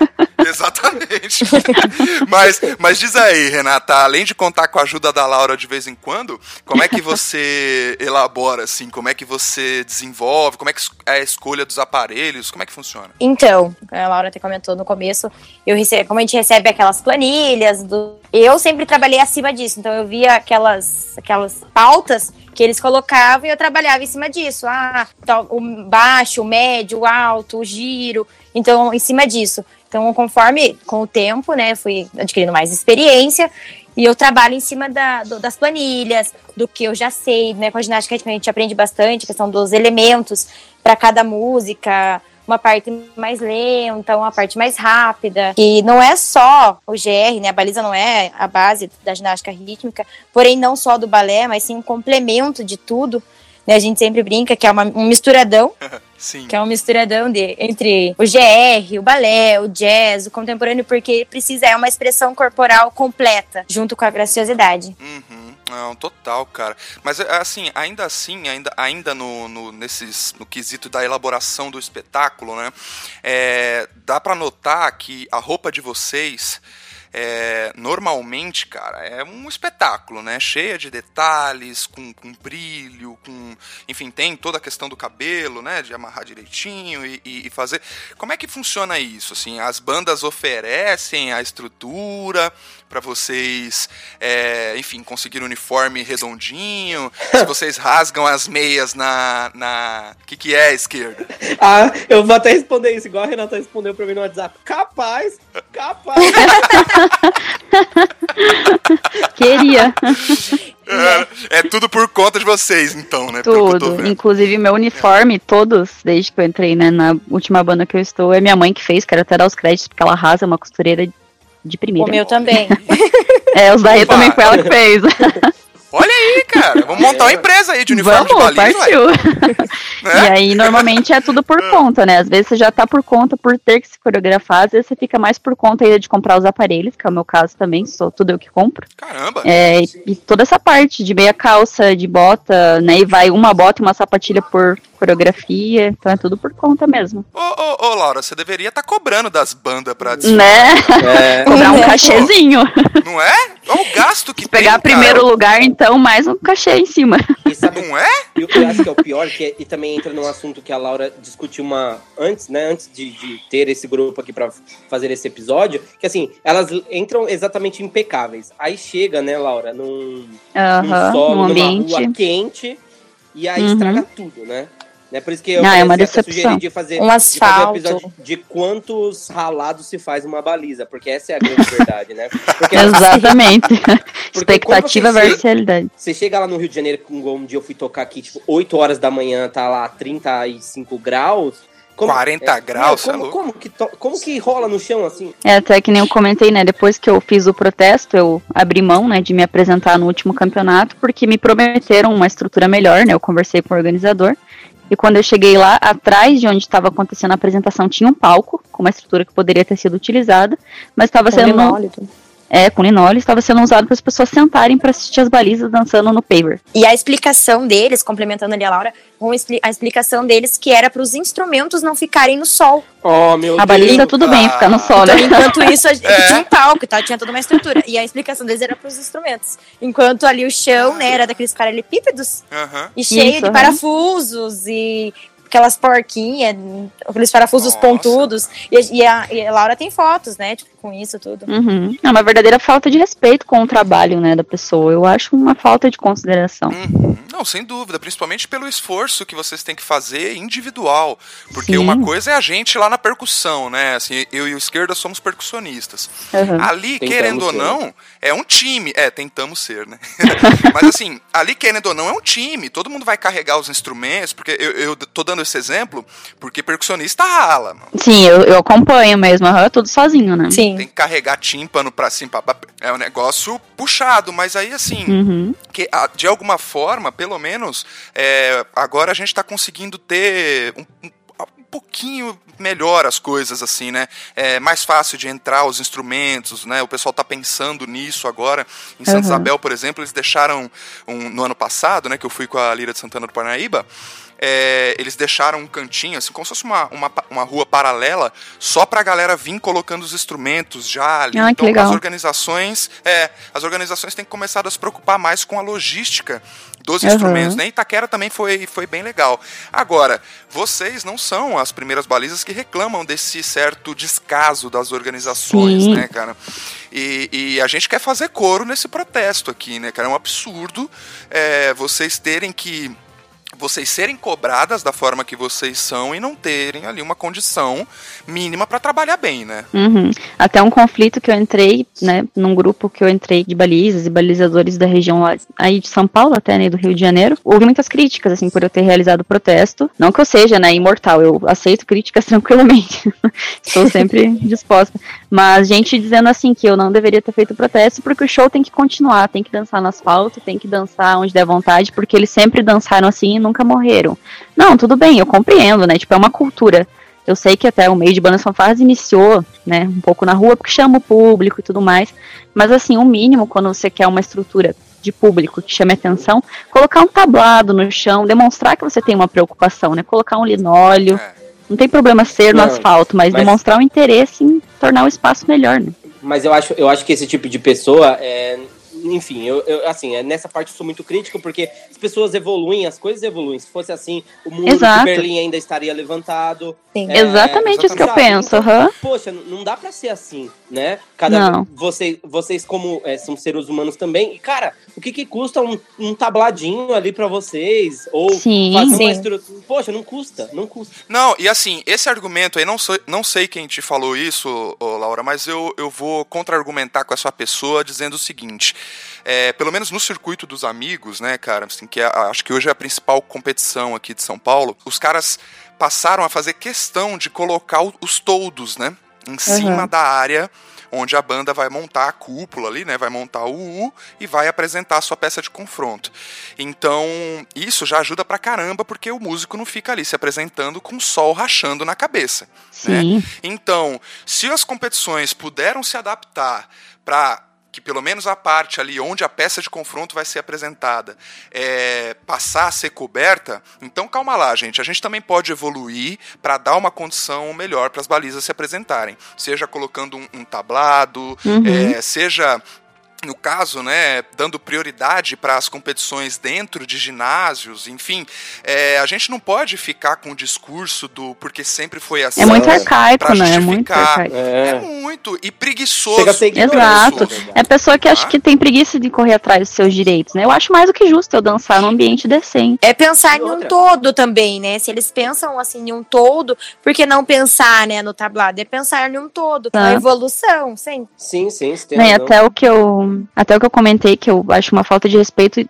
Exatamente. *laughs* mas, mas diz aí, Renata, além de contar com a ajuda da Laura de vez em quando, como é que você elabora, assim? Como é que você desenvolve? Como é que é a escolha dos aparelhos? Como é que funciona? Então, a Laura até comentou no começo, eu recebo, como a gente recebe aquelas planilhas, do, eu sempre trabalhei acima disso, então eu via aquelas, aquelas pautas que eles colocavam e eu trabalhava em cima disso. Ah, o baixo, o médio, o alto, o giro. Então, em cima disso. Então, conforme com o tempo, né, fui adquirindo mais experiência e eu trabalho em cima da, do, das planilhas, do que eu já sei, né? Com a ginástica a gente aprende bastante, a questão dos elementos para cada música, uma parte mais lenta, uma parte mais rápida. E não é só o GR, né? A baliza não é a base da ginástica rítmica, porém não só do balé, mas sim um complemento de tudo. Né? A gente sempre brinca que é uma, um misturadão. *laughs* Sim. Que é um misturadão de, entre o GR, o balé, o jazz, o contemporâneo, porque precisa, é uma expressão corporal completa, junto com a graciosidade. Uhum. Não, total, cara. Mas assim, ainda assim, ainda, ainda no, no, nesses, no quesito da elaboração do espetáculo, né? É, dá para notar que a roupa de vocês é, normalmente, cara, é um espetáculo, né? Cheia de detalhes, com, com, brilho, com. Enfim, tem toda a questão do cabelo, né? De amarrar direitinho e, e, fazer. Como é que funciona isso? Assim, as bandas oferecem a estrutura para vocês, é, enfim, conseguir um uniforme redondinho. se vocês rasgam as meias na. na... O que, que é a esquerda? *laughs* Ah, eu vou até responder isso, igual a Renata respondeu pra mim no WhatsApp. Capaz! Capaz! *laughs* Queria. É, é, tudo por conta de vocês, então, né? Tudo. Inclusive, meu uniforme, todos, desde que eu entrei né, na última banda que eu estou, é minha mãe que fez. Quero até dar os créditos, porque ela arrasa uma costureira de primeira. O meu também. *laughs* é, os daí também foi ela que fez. *laughs* Olha aí, cara. Vamos montar uma empresa aí de uniforme Vamos, de baliza. Partiu. *laughs* É? E aí, normalmente é tudo por conta, né? Às vezes você já tá por conta por ter que se coreografar, às vezes você fica mais por conta ainda de comprar os aparelhos, que é o meu caso também, sou tudo eu que compro. Caramba! É, e toda essa parte de meia calça, de bota, né? E vai uma bota e uma sapatilha por coreografia, então é tudo por conta mesmo. Ô, ô, ô Laura, você deveria estar tá cobrando das bandas pra Né? É. Cobrar um cachezinho. Não é? Olha o gasto que Se pegar tem, primeiro cara. lugar, então, mais um cachê em cima. E sabe, não é? E o que eu acho que é o pior, que é, e também entra num assunto que a Laura discutiu uma antes, né? Antes de, de ter esse grupo aqui para fazer esse episódio, que assim, elas entram exatamente impecáveis. Aí chega, né, Laura, num, uh -huh, num solo, num ambiente. numa rua quente, e aí uh -huh. estraga tudo, né? É por isso que eu, ah, é uma decepção. de fazer, um asfalto. De fazer um episódio de quantos ralados se faz uma baliza, porque essa é a grande verdade, né? Porque, *laughs* Exatamente. *laughs* Expectativa versus realidade. Você chega lá no Rio de Janeiro, um dia eu fui tocar aqui, tipo, 8 horas da manhã, tá lá 35 graus. Como, 40 é, graus, como, é como, que to, como que rola no chão assim? É, até que nem eu comentei, né? Depois que eu fiz o protesto, eu abri mão, né, de me apresentar no último campeonato, porque me prometeram uma estrutura melhor, né? Eu conversei com o organizador. E quando eu cheguei lá, atrás de onde estava acontecendo a apresentação, tinha um palco com uma estrutura que poderia ter sido utilizada, mas estava sendo. Linólito. É, com linóleo, estava sendo usado para as pessoas sentarem para assistir as balizas dançando no paver. E a explicação deles, complementando ali a Laura, a explicação deles que era para os instrumentos não ficarem no sol. Oh, meu a baliza tudo bem, ficar no sol, né? Então, enquanto isso, a gente *laughs* é. tinha um palco, tá? tinha toda uma estrutura. E a explicação deles era para os instrumentos. Enquanto ali o chão, né, era daqueles paralelepípedos uhum. e cheio isso, de parafusos e aquelas porquinhas, aqueles parafusos Nossa. pontudos. E, e, a, e, a, Laura tem fotos, né? Tipo, com isso tudo. Uhum. É uma verdadeira falta de respeito com o trabalho, né, da pessoa. Eu acho uma falta de consideração. Uhum. Não, sem dúvida. Principalmente pelo esforço que vocês têm que fazer individual. Porque Sim. uma coisa é a gente lá na percussão, né? Assim, eu e o esquerda somos percussionistas. Uhum. Ali, tentamos querendo ser. ou não, é um time. É, tentamos ser, né? *laughs* Mas assim, ali, querendo ou não, é um time. Todo mundo vai carregar os instrumentos, porque eu, eu tô dando esse exemplo porque percussionista rala, mano. Sim, eu, eu acompanho mesmo, uhum, tudo sozinho, né? Sim. Tem que carregar tímpano pra cima, pra, é um negócio puxado, mas aí assim, uhum. que de alguma forma, pelo menos, é, agora a gente tá conseguindo ter um, um pouquinho melhor as coisas, assim, né? É mais fácil de entrar os instrumentos, né? O pessoal tá pensando nisso agora. Em Santa uhum. Isabel, por exemplo, eles deixaram um, no ano passado, né? Que eu fui com a Lira de Santana do Parnaíba é, eles deixaram um cantinho, assim, como se fosse uma, uma, uma rua paralela, só pra galera vir colocando os instrumentos já ali. Ah, então, as organizações, é, as organizações têm começado a se preocupar mais com a logística dos uhum. instrumentos, né? Itaquera também foi, foi bem legal. Agora, vocês não são as primeiras balizas que reclamam desse certo descaso das organizações, Sim. né, cara? E, e, a gente quer fazer coro nesse protesto aqui, né, cara? É um absurdo é, vocês terem que vocês serem cobradas da forma que vocês são e não terem ali uma condição mínima para trabalhar bem, né? Uhum. Até um conflito que eu entrei, né, num grupo que eu entrei de balizas e balizadores da região lá, aí de São Paulo até, né, do Rio de Janeiro, houve muitas críticas, assim, por eu ter realizado o protesto. Não que eu seja, né, imortal, eu aceito críticas *laughs* tranquilamente. Estou sempre disposta. Mas gente dizendo assim que eu não deveria ter feito o protesto porque o show tem que continuar, tem que dançar no asfalto, tem que dançar onde der vontade, porque eles sempre dançaram assim nunca morreram. Não, tudo bem, eu compreendo, né? Tipo, é uma cultura. Eu sei que até o meio de bandas fanfarras iniciou, né, um pouco na rua, porque chama o público e tudo mais. Mas assim, o mínimo, quando você quer uma estrutura de público que chame atenção, colocar um tablado no chão, demonstrar que você tem uma preocupação, né? Colocar um linóleo. É. Não tem problema ser no asfalto, mas, mas, demonstrar um interesse em tornar o espaço melhor, né? Mas eu acho, eu acho que esse tipo de pessoa é, enfim, eu, eu, assim, é, nessa parte eu sou muito crítico, porque as pessoas evoluem, as coisas evoluem. Se fosse assim, o muro Exato. de Berlim ainda estaria levantado. É, exatamente isso que eu penso. Uhum. Poxa, não dá pra ser assim, né? Cada não. Você, vocês, como é, são seres humanos também, e cara, o que, que custa um, um tabladinho ali para vocês? Ou sim, fazer sim. uma estrutura. Poxa, não custa, não custa. Não, e assim, esse argumento aí, não, sou, não sei quem te falou isso, Laura, mas eu, eu vou contra-argumentar com essa pessoa dizendo o seguinte é, pelo menos no circuito dos amigos, né, cara, assim, que é, acho que hoje é a principal competição aqui de São Paulo, os caras passaram a fazer questão de colocar os toldos, né, em uhum. cima da área onde a banda vai montar a cúpula ali, né? Vai montar o U e vai apresentar a sua peça de confronto. Então, isso já ajuda pra caramba, porque o músico não fica ali se apresentando com o sol rachando na cabeça. Né? Então, se as competições puderam se adaptar para que pelo menos a parte ali onde a peça de confronto vai ser apresentada é, passar a ser coberta, então calma lá, gente. A gente também pode evoluir para dar uma condição melhor para as balizas se apresentarem. Seja colocando um, um tablado, uhum. é, seja no caso, né, dando prioridade para as competições dentro de ginásios, enfim, é, a gente não pode ficar com o discurso do porque sempre foi assim. É muito arcaico, né? É muito arcaico. É. é muito e preguiçoso. Exato. É pessoa que acha que tem preguiça de correr atrás dos seus direitos, né? Eu acho mais do que justo eu dançar num ambiente decente. É pensar em um todo também, né? Se eles pensam assim em um todo, por que não pensar, né, no tablado? É pensar em um todo, ah. a evolução, sim. Sim, sim, sim. Né, até o que eu até o que eu comentei, que eu acho uma falta de respeito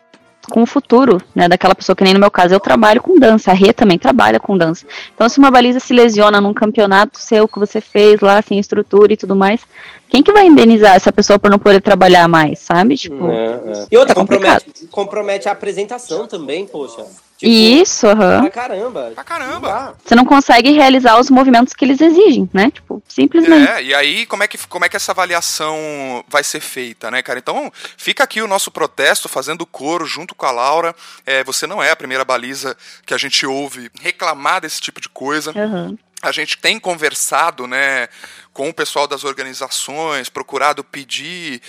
com o futuro, né, daquela pessoa, que nem no meu caso, eu trabalho com dança, a Rê também trabalha com dança. Então, se uma baliza se lesiona num campeonato seu que você fez lá, sem estrutura e tudo mais, quem que vai indenizar essa pessoa por não poder trabalhar mais, sabe? Tipo, é, é. E outra, é compromete, compromete a apresentação também, poxa. Tipo, Isso, aham. Uhum. Pra caramba. Pra caramba. Você não consegue realizar os movimentos que eles exigem, né? Tipo, simplesmente. É, e aí como é que, como é que essa avaliação vai ser feita, né, cara? Então, fica aqui o nosso protesto, fazendo coro junto com a Laura. É, você não é a primeira baliza que a gente ouve reclamar desse tipo de coisa. Uhum a gente tem conversado né, com o pessoal das organizações, procurado pedir,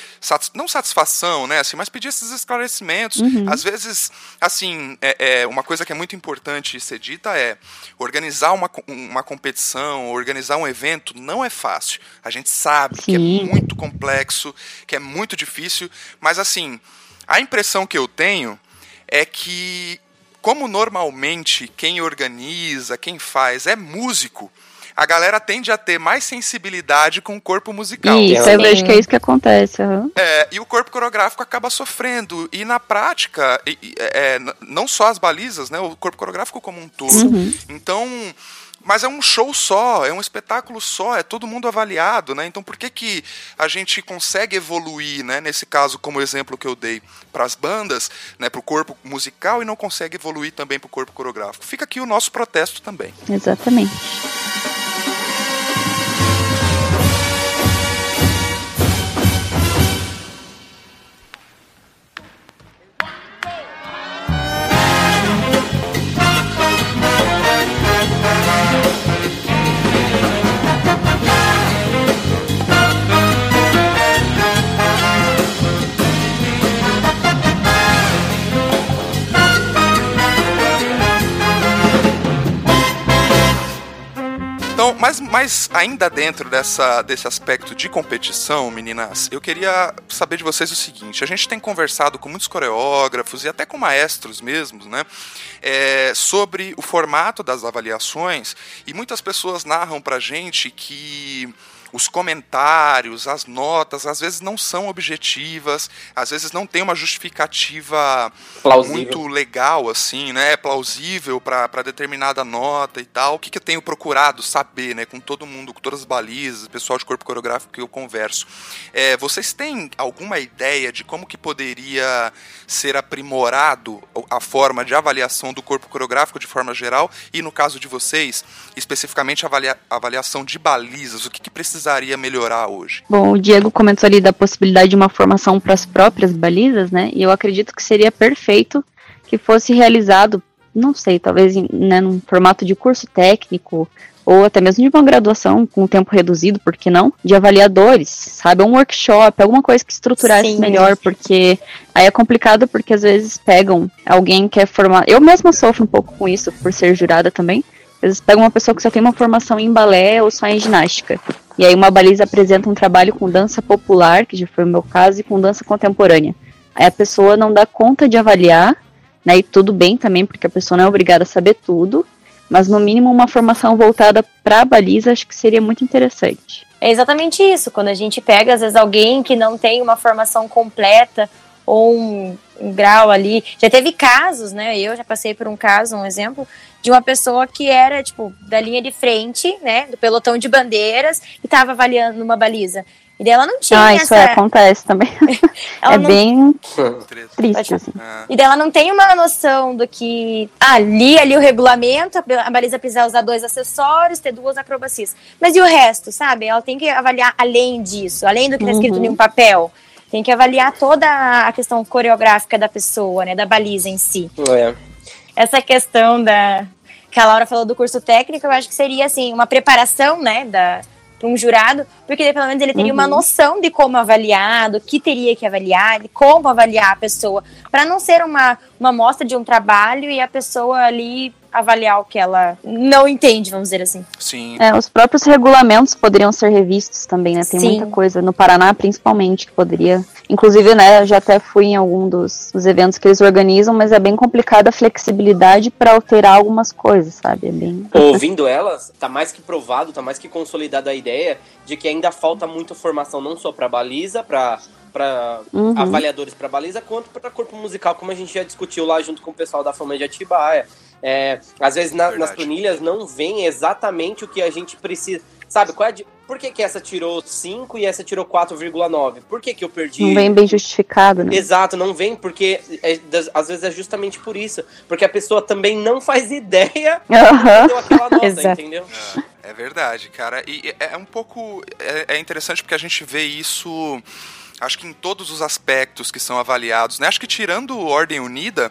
não satisfação, né, assim, mas pedir esses esclarecimentos. Uhum. Às vezes, assim, é, é, uma coisa que é muito importante ser dita é organizar uma, uma competição, organizar um evento não é fácil. A gente sabe Sim. que é muito complexo, que é muito difícil, mas assim, a impressão que eu tenho é que como normalmente quem organiza, quem faz é músico, a galera tende a ter mais sensibilidade com o corpo musical. Isso, eu vejo que é isso que acontece. Uhum. É, e o corpo coreográfico acaba sofrendo. E na prática, é, não só as balizas, né? O corpo coreográfico como um todo. Uhum. Então mas é um show só, é um espetáculo só, é todo mundo avaliado, né? Então por que, que a gente consegue evoluir, né? Nesse caso, como exemplo que eu dei para as bandas, né? Para o corpo musical e não consegue evoluir também para o corpo coreográfico. Fica aqui o nosso protesto também. Exatamente. Mas, mas ainda dentro dessa, desse aspecto de competição, meninas, eu queria saber de vocês o seguinte: a gente tem conversado com muitos coreógrafos e até com maestros mesmos, né? É, sobre o formato das avaliações, e muitas pessoas narram pra gente que os comentários, as notas, às vezes não são objetivas, às vezes não tem uma justificativa plausível. muito legal, assim, né? Plausível para determinada nota e tal. O que, que eu tenho procurado saber, né? Com todo mundo, com todas as balizas, pessoal de corpo coreográfico que eu converso. É, vocês têm alguma ideia de como que poderia ser aprimorado a forma de avaliação do corpo coreográfico de forma geral e, no caso de vocês, especificamente avalia avaliação de balizas? O que, que precisa precisaria melhorar hoje? Bom, o Diego comentou ali da possibilidade de uma formação para as próprias balizas, né? E eu acredito que seria perfeito que fosse realizado, não sei, talvez né, num formato de curso técnico ou até mesmo de uma graduação com tempo reduzido, por que não? De avaliadores, sabe? Um workshop, alguma coisa que estruturasse Sim. melhor, porque aí é complicado porque às vezes pegam alguém que é formado. Eu mesma sofro um pouco com isso, por ser jurada também. Pegam uma pessoa que só tem uma formação em balé ou só em ginástica. E aí uma baliza apresenta um trabalho com dança popular, que já foi o meu caso, e com dança contemporânea. Aí a pessoa não dá conta de avaliar, né? E tudo bem também, porque a pessoa não é obrigada a saber tudo, mas no mínimo uma formação voltada para a baliza acho que seria muito interessante. É exatamente isso. Quando a gente pega, às vezes, alguém que não tem uma formação completa ou um, um, grau ali. Já teve casos, né? Eu já passei por um caso, um exemplo, de uma pessoa que era, tipo, da linha de frente, né? Do pelotão de bandeiras e estava avaliando uma baliza. E daí ela não tinha. Ah, isso essa... é, acontece também. *laughs* é não... bem *laughs* triste, assim. E daí ela não tem uma noção do que. Ah, li ali o regulamento, a baliza precisa usar dois acessórios, ter duas acrobacias. Mas e o resto, sabe? Ela tem que avaliar além disso, além do que está escrito uhum. em um papel. Tem que avaliar toda a questão coreográfica da pessoa, né? Da baliza em si. É. Essa questão da. Que a Laura falou do curso técnico, eu acho que seria assim, uma preparação, né? Da, para um jurado, porque pelo menos ele teria uhum. uma noção de como avaliar, do que teria que avaliar, de como avaliar a pessoa, para não ser uma, uma mostra de um trabalho e a pessoa ali avaliar o que ela não entende, vamos dizer assim. Sim. É, os próprios regulamentos poderiam ser revistos também, né? Tem Sim. muita coisa no Paraná, principalmente, que poderia. Inclusive, né, eu já até fui em algum dos, dos eventos que eles organizam, mas é bem complicada a flexibilidade para alterar algumas coisas, sabe? É bem. *laughs* Ouvindo elas, tá mais que provado, tá mais que consolidada a ideia de que ainda falta muita formação, não só para baliza, para para uhum. avaliadores para baliza, quanto para corpo musical, como a gente já discutiu lá junto com o pessoal da Fama de Atibaia. É, às vezes na, nas planilhas não vem exatamente o que a gente precisa. Sabe, qual é de, por que, que essa tirou 5 e essa tirou 4,9? Por que, que eu perdi? Não vem bem justificado, né? Exato, não vem, porque é, às vezes é justamente por isso. Porque a pessoa também não faz ideia *laughs* uhum. deu aquela nota, entendeu? É, é, verdade, cara. E é, é um pouco. É, é interessante porque a gente vê isso. Acho que em todos os aspectos que são avaliados, né? Acho que tirando Ordem Unida,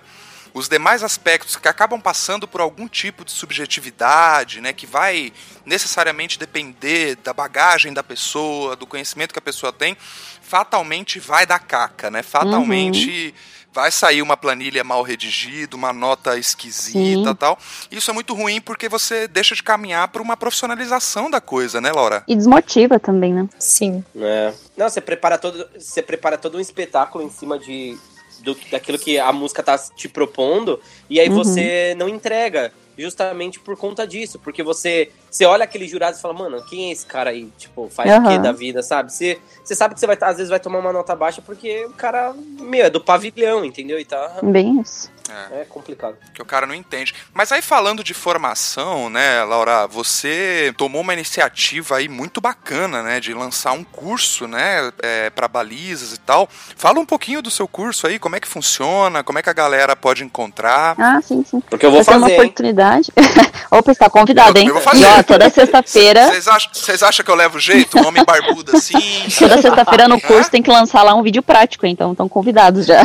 os demais aspectos que acabam passando por algum tipo de subjetividade, né, que vai necessariamente depender da bagagem da pessoa, do conhecimento que a pessoa tem, fatalmente vai dar caca, né? Fatalmente uhum. vai sair uma planilha mal redigida, uma nota esquisita, Sim. tal. Isso é muito ruim porque você deixa de caminhar para uma profissionalização da coisa, né, Laura? E desmotiva também, né? Sim. É. Não, você prepara todo, você prepara todo um espetáculo em cima de do, daquilo que a música tá te propondo, e aí uhum. você não entrega justamente por conta disso, porque você você olha aquele jurado e fala, mano, quem é esse cara aí? Tipo, faz uhum. o quê da vida, sabe? Você, você sabe que você vai, às vezes vai tomar uma nota baixa porque o cara, meu, é do pavilhão, entendeu? E tá. Bem isso. É. é complicado. Que o cara não entende. Mas aí falando de formação, né, Laura, você tomou uma iniciativa aí muito bacana, né, de lançar um curso, né, é, para balizas e tal. Fala um pouquinho do seu curso aí, como é que funciona, como é que a galera pode encontrar. Ah, sim, sim. Porque eu vou fazer. uma oportunidade. *laughs* Opa, está convidado, hein? Eu vou fazer. ó, toda sexta-feira. Vocês acham, acham, que eu levo jeito? Um homem barbudo assim? *laughs* Toda sexta-feira no curso tem que lançar lá um vídeo prático, então estão convidados já.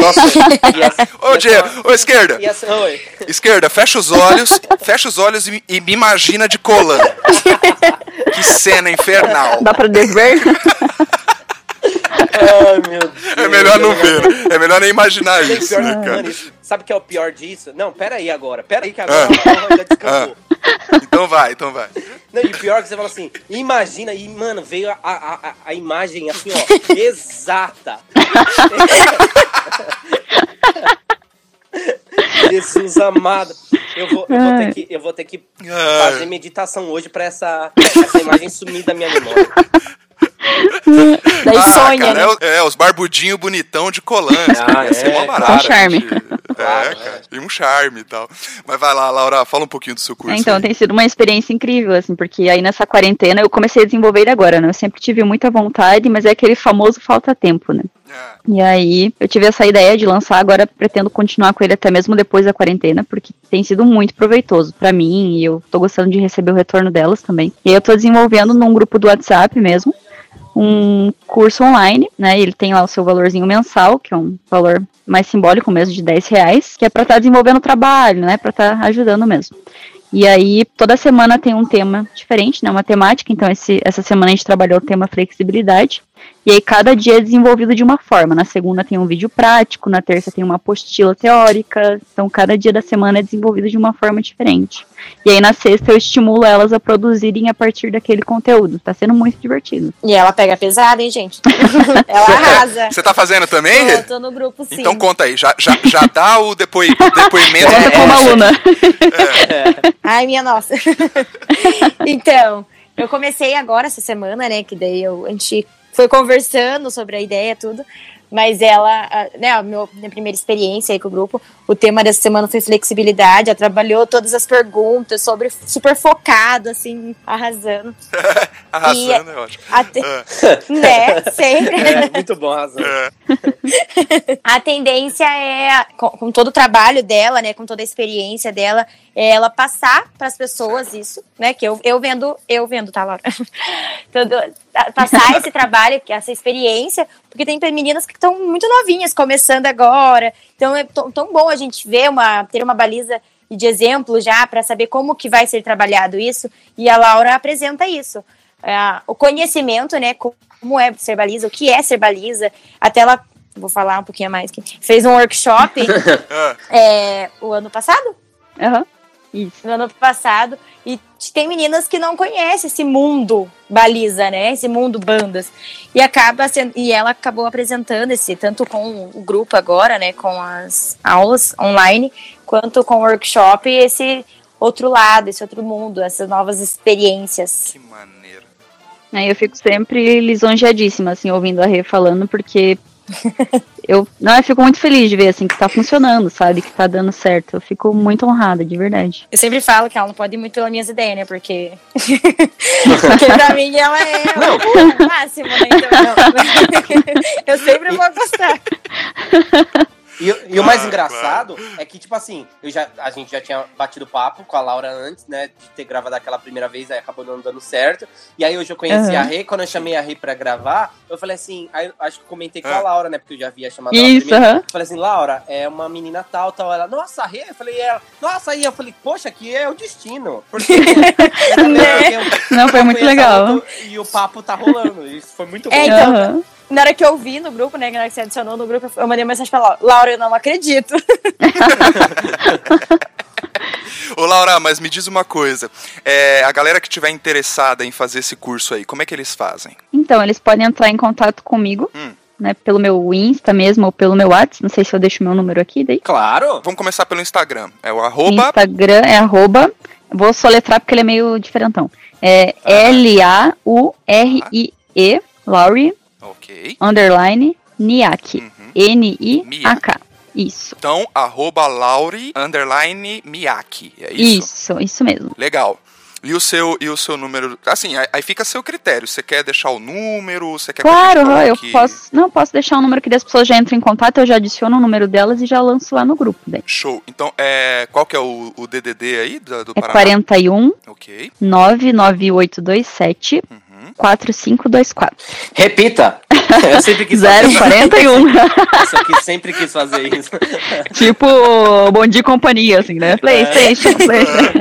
Nossa. *laughs* Ô, Diego, ô, esquerda. Esquerda, fecha os olhos, *laughs* fecha os olhos e, e me imagina de colando. *laughs* que cena infernal. Dá pra desver? *laughs* Ai, meu Deus. É melhor não ver, né? É melhor nem imaginar isso, né, cara? Sabe o que é o pior disso? Não, pera aí agora. Pera aí que agora ah. já descansou. Ah. Então vai, então vai. Não, e pior que você fala assim, imagina, e mano, veio a, a, a imagem assim, ó, exata. *laughs* Jesus amado. Eu vou, eu vou, ter, que, eu vou ter que fazer meditação hoje pra essa, essa *laughs* imagem sumir da minha memória. Daí ah, sonha, cara, né? é, é, os barbudinhos bonitão de colãs. Ah, é, é, um charme. Gente, é, cara, tem um charme e tal. Mas vai lá, Laura, fala um pouquinho do seu curso. É, então, aí. tem sido uma experiência incrível, assim, porque aí nessa quarentena eu comecei a desenvolver ele agora, né? Eu sempre tive muita vontade, mas é aquele famoso falta tempo, né? E aí eu tive essa ideia de lançar, agora pretendo continuar com ele até mesmo depois da quarentena, porque tem sido muito proveitoso para mim e eu tô gostando de receber o retorno delas também. E eu tô desenvolvendo num grupo do WhatsApp mesmo, um curso online, né? Ele tem lá o seu valorzinho mensal, que é um valor mais simbólico mesmo, de 10 reais, que é para estar tá desenvolvendo o trabalho, né? Para estar tá ajudando mesmo. E aí, toda semana tem um tema diferente, né? Uma temática. Então, esse, essa semana a gente trabalhou o tema flexibilidade. E aí cada dia é desenvolvido de uma forma. Na segunda tem um vídeo prático, na terça tem uma apostila teórica. Então cada dia da semana é desenvolvido de uma forma diferente. E aí na sexta eu estimulo elas a produzirem a partir daquele conteúdo. Tá sendo muito divertido. E ela pega pesada, hein, gente? *laughs* ela arrasa. Você tá fazendo também? Eu tô no grupo, sim. Então conta aí, já, já, já dá o, depois o *laughs* depoimento. Conta como aluna. É. Ai, minha nossa. *laughs* então, eu comecei agora essa semana, né? Que daí eu, a gente foi conversando sobre a ideia, tudo. Mas ela, né, a meu, minha primeira experiência aí com o grupo, o tema dessa semana foi flexibilidade. Ela trabalhou todas as perguntas sobre super focado, assim, arrasando. *laughs* arrasando, e, é ótimo. Te, uh. *laughs* Né, sempre. É, muito bom, arrasando. É. *laughs* a tendência é, com, com, todo o trabalho dela, né, com toda a experiência dela, é ela passar para as pessoas isso, né, que eu, eu vendo, eu vendo, tá, Laura? *laughs* Todo, passar esse *laughs* trabalho, essa experiência, porque tem meninas que estão muito novinhas, começando agora. Então é tão bom a gente ver uma, ter uma baliza de exemplo já para saber como que vai ser trabalhado isso. E a Laura apresenta isso. É, o conhecimento, né? Como é ser baliza, o que é ser baliza. Até ela, vou falar um pouquinho mais, que fez um workshop *laughs* é, o ano passado? Uhum. Isso. No ano passado. E tem meninas que não conhecem esse mundo baliza, né? Esse mundo bandas. E acaba sendo, e ela acabou apresentando esse, tanto com o grupo agora, né? Com as aulas online, quanto com o workshop, esse outro lado, esse outro mundo, essas novas experiências. Que maneiro. Aí eu fico sempre lisonjeadíssima, assim, ouvindo a Rê falando, porque *laughs* eu, não, eu fico muito feliz de ver assim que tá funcionando, sabe? Que tá dando certo. Eu fico muito honrada, de verdade. Eu sempre falo que ela não pode ir muito pelas minhas ideias, né? Porque. *laughs* Porque pra mim ela é o máximo, né? Então, *laughs* eu sempre vou gostar. *laughs* E, e o mais engraçado é que, tipo assim, eu já, a gente já tinha batido papo com a Laura antes, né? De ter gravado aquela primeira vez, aí acabou não dando certo. E aí hoje eu conheci uhum. a Rê, quando eu chamei a Rê pra gravar, eu falei assim, aí acho que comentei com a é. Laura, né? Porque eu já havia chamado Isso, ela primeiro. Uhum. Falei assim, Laura, é uma menina tal, tal. Ela, nossa, a Rê? Eu falei, ela, nossa, aí eu falei, poxa, aqui é o destino. Porque. *laughs* *laughs* né? Não, foi muito legal. e o papo tá rolando. Isso foi muito bom. É, então, uhum na hora que eu vi no grupo, né, na hora que você adicionou no grupo, eu mandei uma mensagem pra Laura, Laura, eu não acredito. *laughs* Ô Laura, mas me diz uma coisa. É, a galera que tiver interessada em fazer esse curso aí, como é que eles fazem? Então, eles podem entrar em contato comigo. Hum. Né, pelo meu Insta mesmo ou pelo meu WhatsApp, não sei se eu deixo meu número aqui daí. Claro! Vamos começar pelo Instagram. É o arroba. Instagram é arroba. Vou soletrar porque ele é meio diferentão. É ah. L-A-U-R-I-E, Laurie Ok. Underline Niak. Uhum. N-I-A-K. Isso. Então, arroba Lauri, underline Miyake. É isso? Isso, isso mesmo. Legal. E o seu e o seu número, assim, aí fica a seu critério. Você quer deixar o número, você quer Claro, eu posso, não posso deixar o número que as pessoas já entram em contato, eu já adiciono o número delas e já lanço lá no grupo. Daí. Show. Então, é, qual que é o, o DDD aí do, do é Paraná? 41 OK. 99827 uhum. 4524. Repita! Eu sempre quis 041. Isso aqui sempre quis fazer isso. tipo, bom dia companhia, assim, né? Playstation, é. Playstation.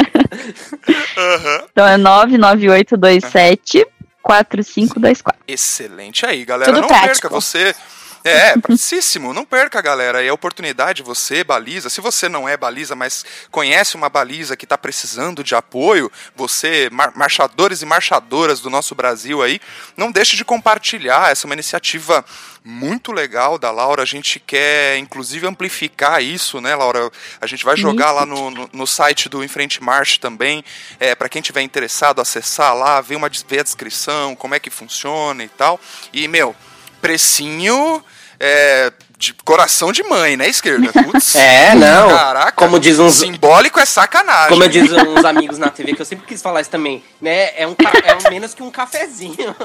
Uhum. Então é 99827 4524. Excelente aí, galera. Tudo Não prático. perca, você É, preciosíssimo. Não perca, galera. É a oportunidade, você, baliza. Se você não é baliza, mas conhece uma baliza que está precisando de apoio, você, mar marchadores e marchadoras do nosso Brasil aí, não deixe de compartilhar. Essa é uma iniciativa muito legal da Laura. A gente quer, inclusive, amplificar isso, né, Laura? A gente vai jogar lá no, no, no site do Enfrente March também. É, para quem tiver interessado, acessar lá, ver, uma, ver a descrição, como é que funciona e tal. E, meu, precinho. É, de coração de mãe, né, esquerda? Putz, *laughs* é, não. Caraca, como diz uns simbólico é sacanagem. Como eu diz uns amigos na TV que eu sempre quis falar isso também, né? É um é um menos que um cafezinho.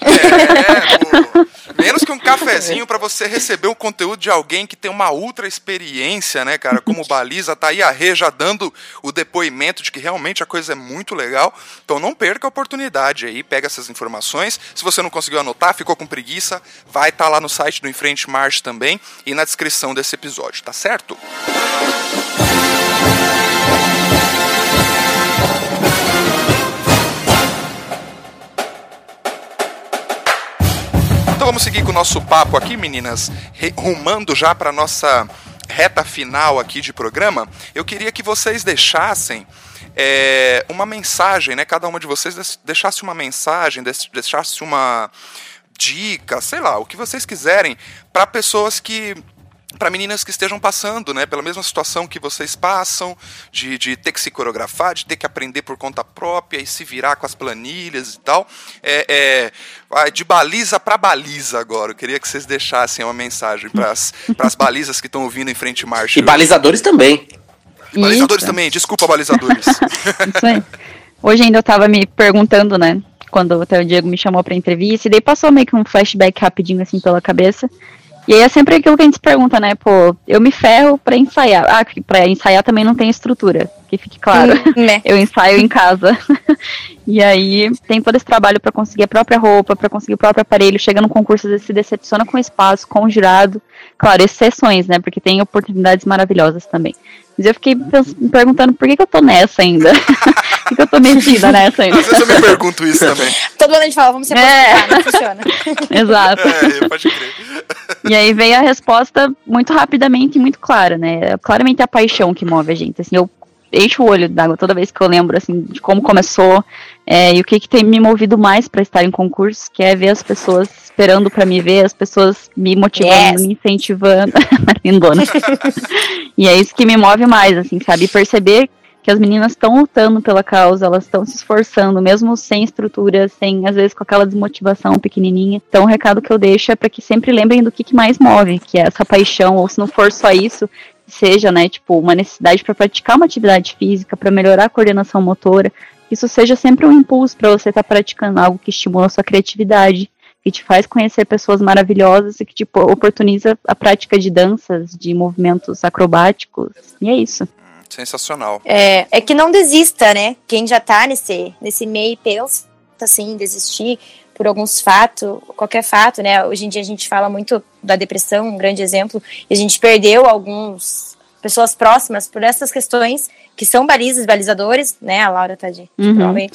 É, menos que um cafezinho para você receber o conteúdo de alguém que tem uma ultra experiência, né, cara? Como baliza, tá aí a Rê já dando o depoimento de que realmente a coisa é muito legal. Então não perca a oportunidade aí, pega essas informações. Se você não conseguiu anotar, ficou com preguiça, vai estar tá lá no site do Enfrente March também e na descrição desse episódio, tá certo? Então vamos seguir com o nosso papo aqui, meninas, rumando já para nossa reta final aqui de programa. Eu queria que vocês deixassem é, uma mensagem, né? Cada uma de vocês deixasse uma mensagem, deixasse uma dica, sei lá, o que vocês quiserem, para pessoas que para meninas que estejam passando, né, pela mesma situação que vocês passam, de, de ter que se coreografar, de ter que aprender por conta própria e se virar com as planilhas e tal. É, é de baliza para baliza agora. Eu queria que vocês deixassem uma mensagem para as balizas que estão ouvindo em frente marcha. E balizadores também. Balizadores Isso. também, desculpa, balizadores. *laughs* Isso aí. Hoje ainda eu estava me perguntando, né, quando até o Diego me chamou pra entrevista, e daí passou meio que um flashback rapidinho assim pela cabeça. E aí é sempre aquilo que a gente se pergunta, né? Pô, eu me ferro pra ensaiar. Ah, pra ensaiar também não tem estrutura, que fique claro. Né? *laughs* Eu ensaio em casa. *laughs* e aí tem todo esse trabalho para conseguir a própria roupa, para conseguir o próprio aparelho. Chega no concurso, às vezes se decepciona com o espaço, com o jurado. Claro, exceções, né? Porque tem oportunidades maravilhosas também. Mas eu fiquei me perguntando por que, que eu tô nessa ainda. *laughs* por que, que eu tô metida nessa ainda? Às vezes eu me pergunto isso também. Todo mundo a gente fala, vamos se é. não funciona. Exato. É, pode crer. E aí veio a resposta muito rapidamente e muito clara, né? Claramente a paixão que move a gente. Assim, eu encho o olho d'água toda vez que eu lembro assim de como começou é, e o que, que tem me movido mais para estar em concursos, que é ver as pessoas esperando para me ver, as pessoas me motivando, yes. me incentivando. *laughs* Lindona. *laughs* e é isso que me move mais, assim, sabe? Perceber que as meninas estão lutando pela causa, elas estão se esforçando, mesmo sem estrutura, sem, às vezes, com aquela desmotivação pequenininha. Então, o recado que eu deixo é para que sempre lembrem do que, que mais move, que é essa paixão, ou se não for só isso, seja, né, tipo, uma necessidade para praticar uma atividade física, para melhorar a coordenação motora, isso seja sempre um impulso para você estar tá praticando algo que estimula a sua criatividade, que te faz conhecer pessoas maravilhosas e que tipo oportuniza a prática de danças, de movimentos acrobáticos. E é isso. Sensacional. É, é que não desista, né? Quem já tá nesse, nesse meio pensa assim, desistir por alguns fatos, qualquer fato, né? Hoje em dia a gente fala muito da depressão, um grande exemplo, e a gente perdeu alguns pessoas próximas por essas questões que são balizas, balizadores, né? A Laura tá de uhum,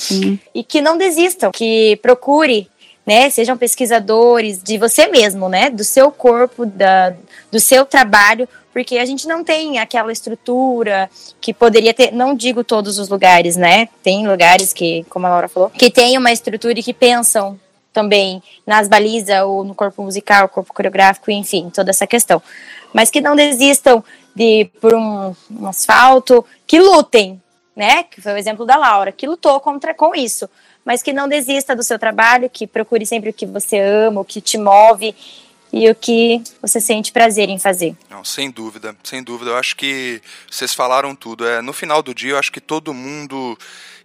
e que não desistam, que procure né, sejam pesquisadores de você mesmo, né, do seu corpo, da, do seu trabalho, porque a gente não tem aquela estrutura que poderia ter, não digo todos os lugares, né, tem lugares que, como a Laura falou, que tem uma estrutura e que pensam também nas balizas ou no corpo musical, corpo coreográfico, enfim, toda essa questão. Mas que não desistam de por um, um asfalto, que lutem, né? Que foi o exemplo da Laura, que lutou contra com isso mas que não desista do seu trabalho, que procure sempre o que você ama, o que te move e o que você sente prazer em fazer. Não, sem dúvida, sem dúvida. Eu acho que vocês falaram tudo. É, no final do dia, eu acho que todo mundo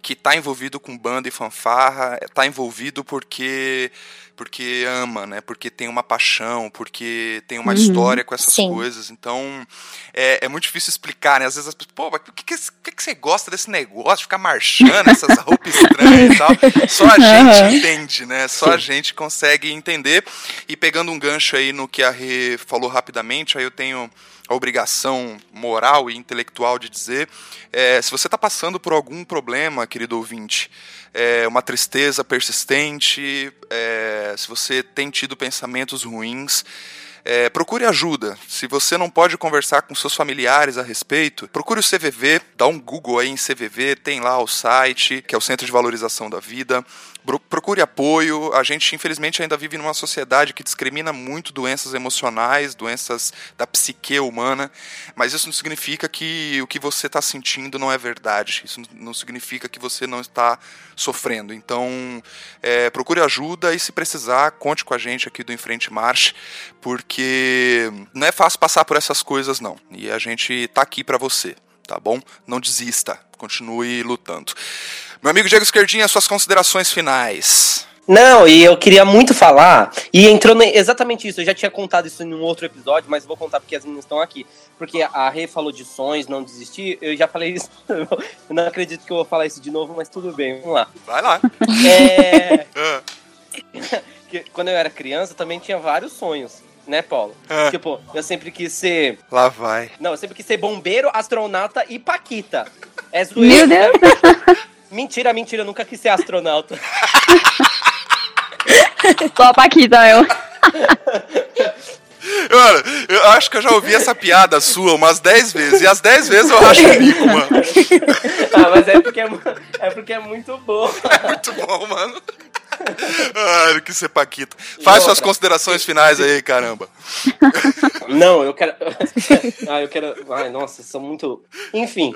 que está envolvido com banda e fanfarra está envolvido porque porque ama, né? Porque tem uma paixão, porque tem uma uhum, história com essas sim. coisas. Então, é, é, muito difícil explicar, né? Às vezes as pessoas, pô, mas por que, que, que, que, você gosta desse negócio ficar marchando, essas *laughs* roupas estranhas e tal? Só a gente uhum. entende, né? Só sim. a gente consegue entender. E pegando um gancho aí no que a Rê falou rapidamente, aí eu tenho a obrigação moral e intelectual de dizer, é, se você está passando por algum problema, querido ouvinte, é, uma tristeza persistente, é, se você tem tido pensamentos ruins, é, procure ajuda. Se você não pode conversar com seus familiares a respeito, procure o CVV, dá um Google aí em CVV, tem lá o site, que é o Centro de Valorização da Vida procure apoio. A gente, infelizmente, ainda vive numa sociedade que discrimina muito doenças emocionais, doenças da psique humana, mas isso não significa que o que você está sentindo não é verdade. Isso não significa que você não está sofrendo. Então, é, procure ajuda e, se precisar, conte com a gente aqui do Enfrente Marche, porque não é fácil passar por essas coisas, não. E a gente está aqui para você, tá bom? Não desista, continue lutando. Meu amigo Diego Esquerdinha, suas considerações finais. Não, e eu queria muito falar, e entrou exatamente isso, eu já tinha contado isso em um outro episódio, mas vou contar porque as meninas estão aqui. Porque a Rê falou de sonhos, não desistir, eu já falei isso, *laughs* eu não acredito que eu vou falar isso de novo, mas tudo bem, vamos lá. Vai lá. É... *laughs* *laughs* quando eu era criança, eu também tinha vários sonhos né, Paulo? É. Tipo, eu sempre quis ser. Lá vai. Não, eu sempre quis ser bombeiro, astronauta e Paquita. É zoeira. Meu Deus! *laughs* Mentira, mentira, eu nunca quis ser astronauta. Só a Paquita, eu. Mano, eu acho que eu já ouvi essa piada sua umas 10 vezes. E as 10 vezes eu acho o bico, mano. Ah, mas é porque é, é, porque é muito bom. *laughs* É muito bom, mano. Ai, que ser Paquita. Faz suas considerações finais aí, caramba. Não, eu quero. *laughs* ah, eu quero. Ai, nossa, são muito. Enfim.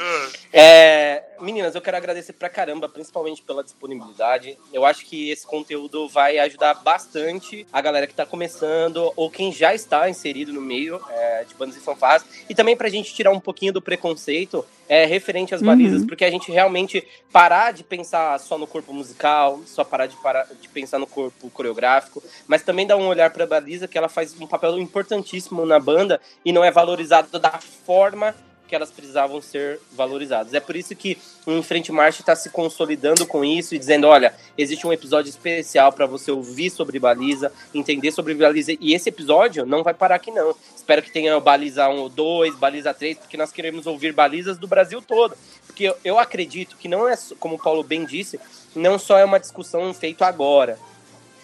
É... Meninas, eu quero agradecer pra caramba, principalmente pela disponibilidade. Eu acho que esse conteúdo vai ajudar bastante a galera que tá começando ou quem já está inserido no meio é, de bandas e fanfarras. E também pra gente tirar um pouquinho do preconceito é, referente às balizas, uhum. porque a gente realmente parar de pensar só no corpo musical, só parar de, parar de pensar no corpo coreográfico, mas também dar um olhar pra baliza que ela faz um papel importantíssimo na banda e não é valorizado da forma que elas precisavam ser valorizadas. É por isso que o Enfrente Marcha está se consolidando com isso e dizendo: olha, existe um episódio especial para você ouvir sobre baliza, entender sobre baliza. E esse episódio não vai parar aqui, não. Espero que tenha baliza 1 ou 2, baliza 3, porque nós queremos ouvir balizas do Brasil todo. Porque eu acredito que não é, como o Paulo bem disse, não só é uma discussão feita agora.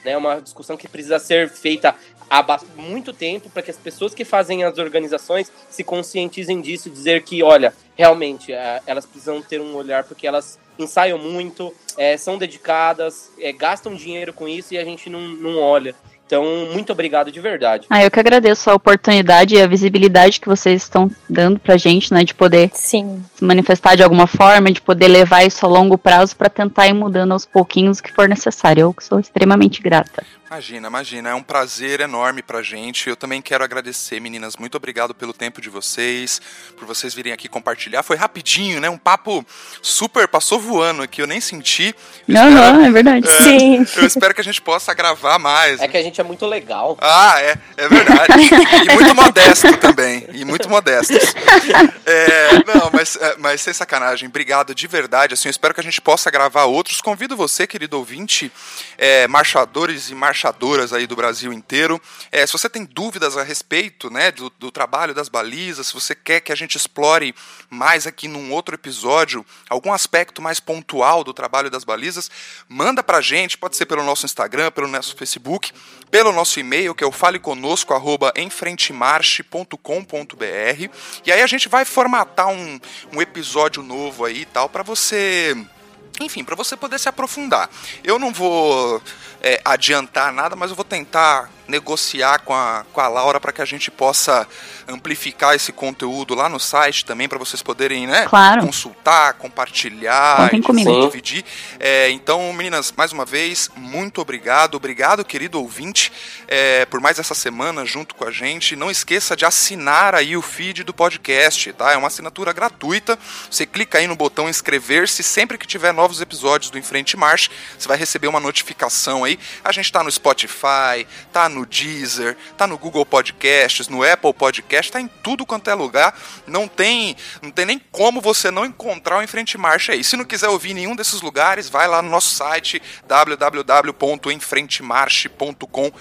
É né, uma discussão que precisa ser feita há muito tempo para que as pessoas que fazem as organizações se conscientizem disso, dizer que, olha, realmente é, elas precisam ter um olhar porque elas ensaiam muito, é, são dedicadas, é, gastam dinheiro com isso e a gente não, não olha. Então, muito obrigado de verdade. Ah, eu que agradeço a oportunidade e a visibilidade que vocês estão dando pra gente, né, de poder Sim. se manifestar de alguma forma, de poder levar isso a longo prazo para tentar ir mudando aos pouquinhos o que for necessário. Eu sou extremamente grata. Imagina, imagina, é um prazer enorme pra gente. Eu também quero agradecer, meninas, muito obrigado pelo tempo de vocês, por vocês virem aqui compartilhar. Foi rapidinho, né? Um papo super, passou voando aqui, eu nem senti. Não, não, é verdade. É, Sim. Eu espero que a gente possa gravar mais. É que a gente é muito legal. Ah, é, é verdade. e muito modesto também, e muito modestos. É, não, mas, é, mas sem sacanagem, obrigado de verdade. Assim, eu espero que a gente possa gravar outros. Convido você, querido ouvinte, é, marchadores e marchadores embaixadoras aí do Brasil inteiro. É, se você tem dúvidas a respeito né, do, do, trabalho das balizas, se você quer que a gente explore mais aqui num outro episódio algum aspecto mais pontual do trabalho das balizas, manda pra gente, pode ser pelo nosso Instagram, pelo nosso Facebook, pelo nosso e-mail, que é o faleconosco@enfrentemarche.com.br. E aí a gente vai formatar um, um episódio novo aí e tal para você enfim, para você poder se aprofundar. Eu não vou é, adiantar nada, mas eu vou tentar negociar com a, com a Laura para que a gente possa amplificar esse conteúdo lá no site também, para vocês poderem né, claro. consultar, compartilhar, dividir. É, então, meninas, mais uma vez, muito obrigado. Obrigado, querido ouvinte, é, por mais essa semana junto com a gente. Não esqueça de assinar aí o feed do podcast, tá? É uma assinatura gratuita. Você clica aí no botão inscrever-se. Sempre que tiver novos episódios do Enfrente March, você vai receber uma notificação aí. A gente tá no Spotify, tá no Deezer, tá no Google Podcasts, no Apple Podcast, tá em tudo quanto é lugar. Não tem, não tem nem como você não encontrar o Enfrente Marcha aí. Se não quiser ouvir nenhum desses lugares, vai lá no nosso site www.enfrentemarche.com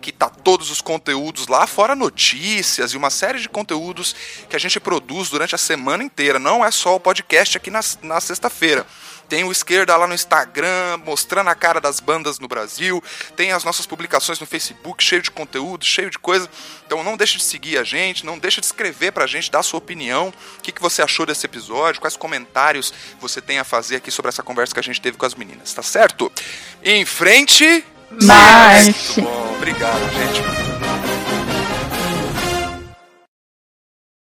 que tá todos os conteúdos lá, fora notícias e uma série de conteúdos que a gente produz durante a semana inteira. Não é só o podcast aqui na, na sexta-feira. Tem o Esquerda lá no Instagram, mostrando a cara das bandas no Brasil. Tem as nossas publicações no Facebook, cheio de conteúdo, cheio de coisa. Então não deixe de seguir a gente, não deixe de escrever pra gente, dar a sua opinião. O que, que você achou desse episódio, quais comentários você tem a fazer aqui sobre essa conversa que a gente teve com as meninas, tá certo? Em frente... Mas... Obrigado, gente.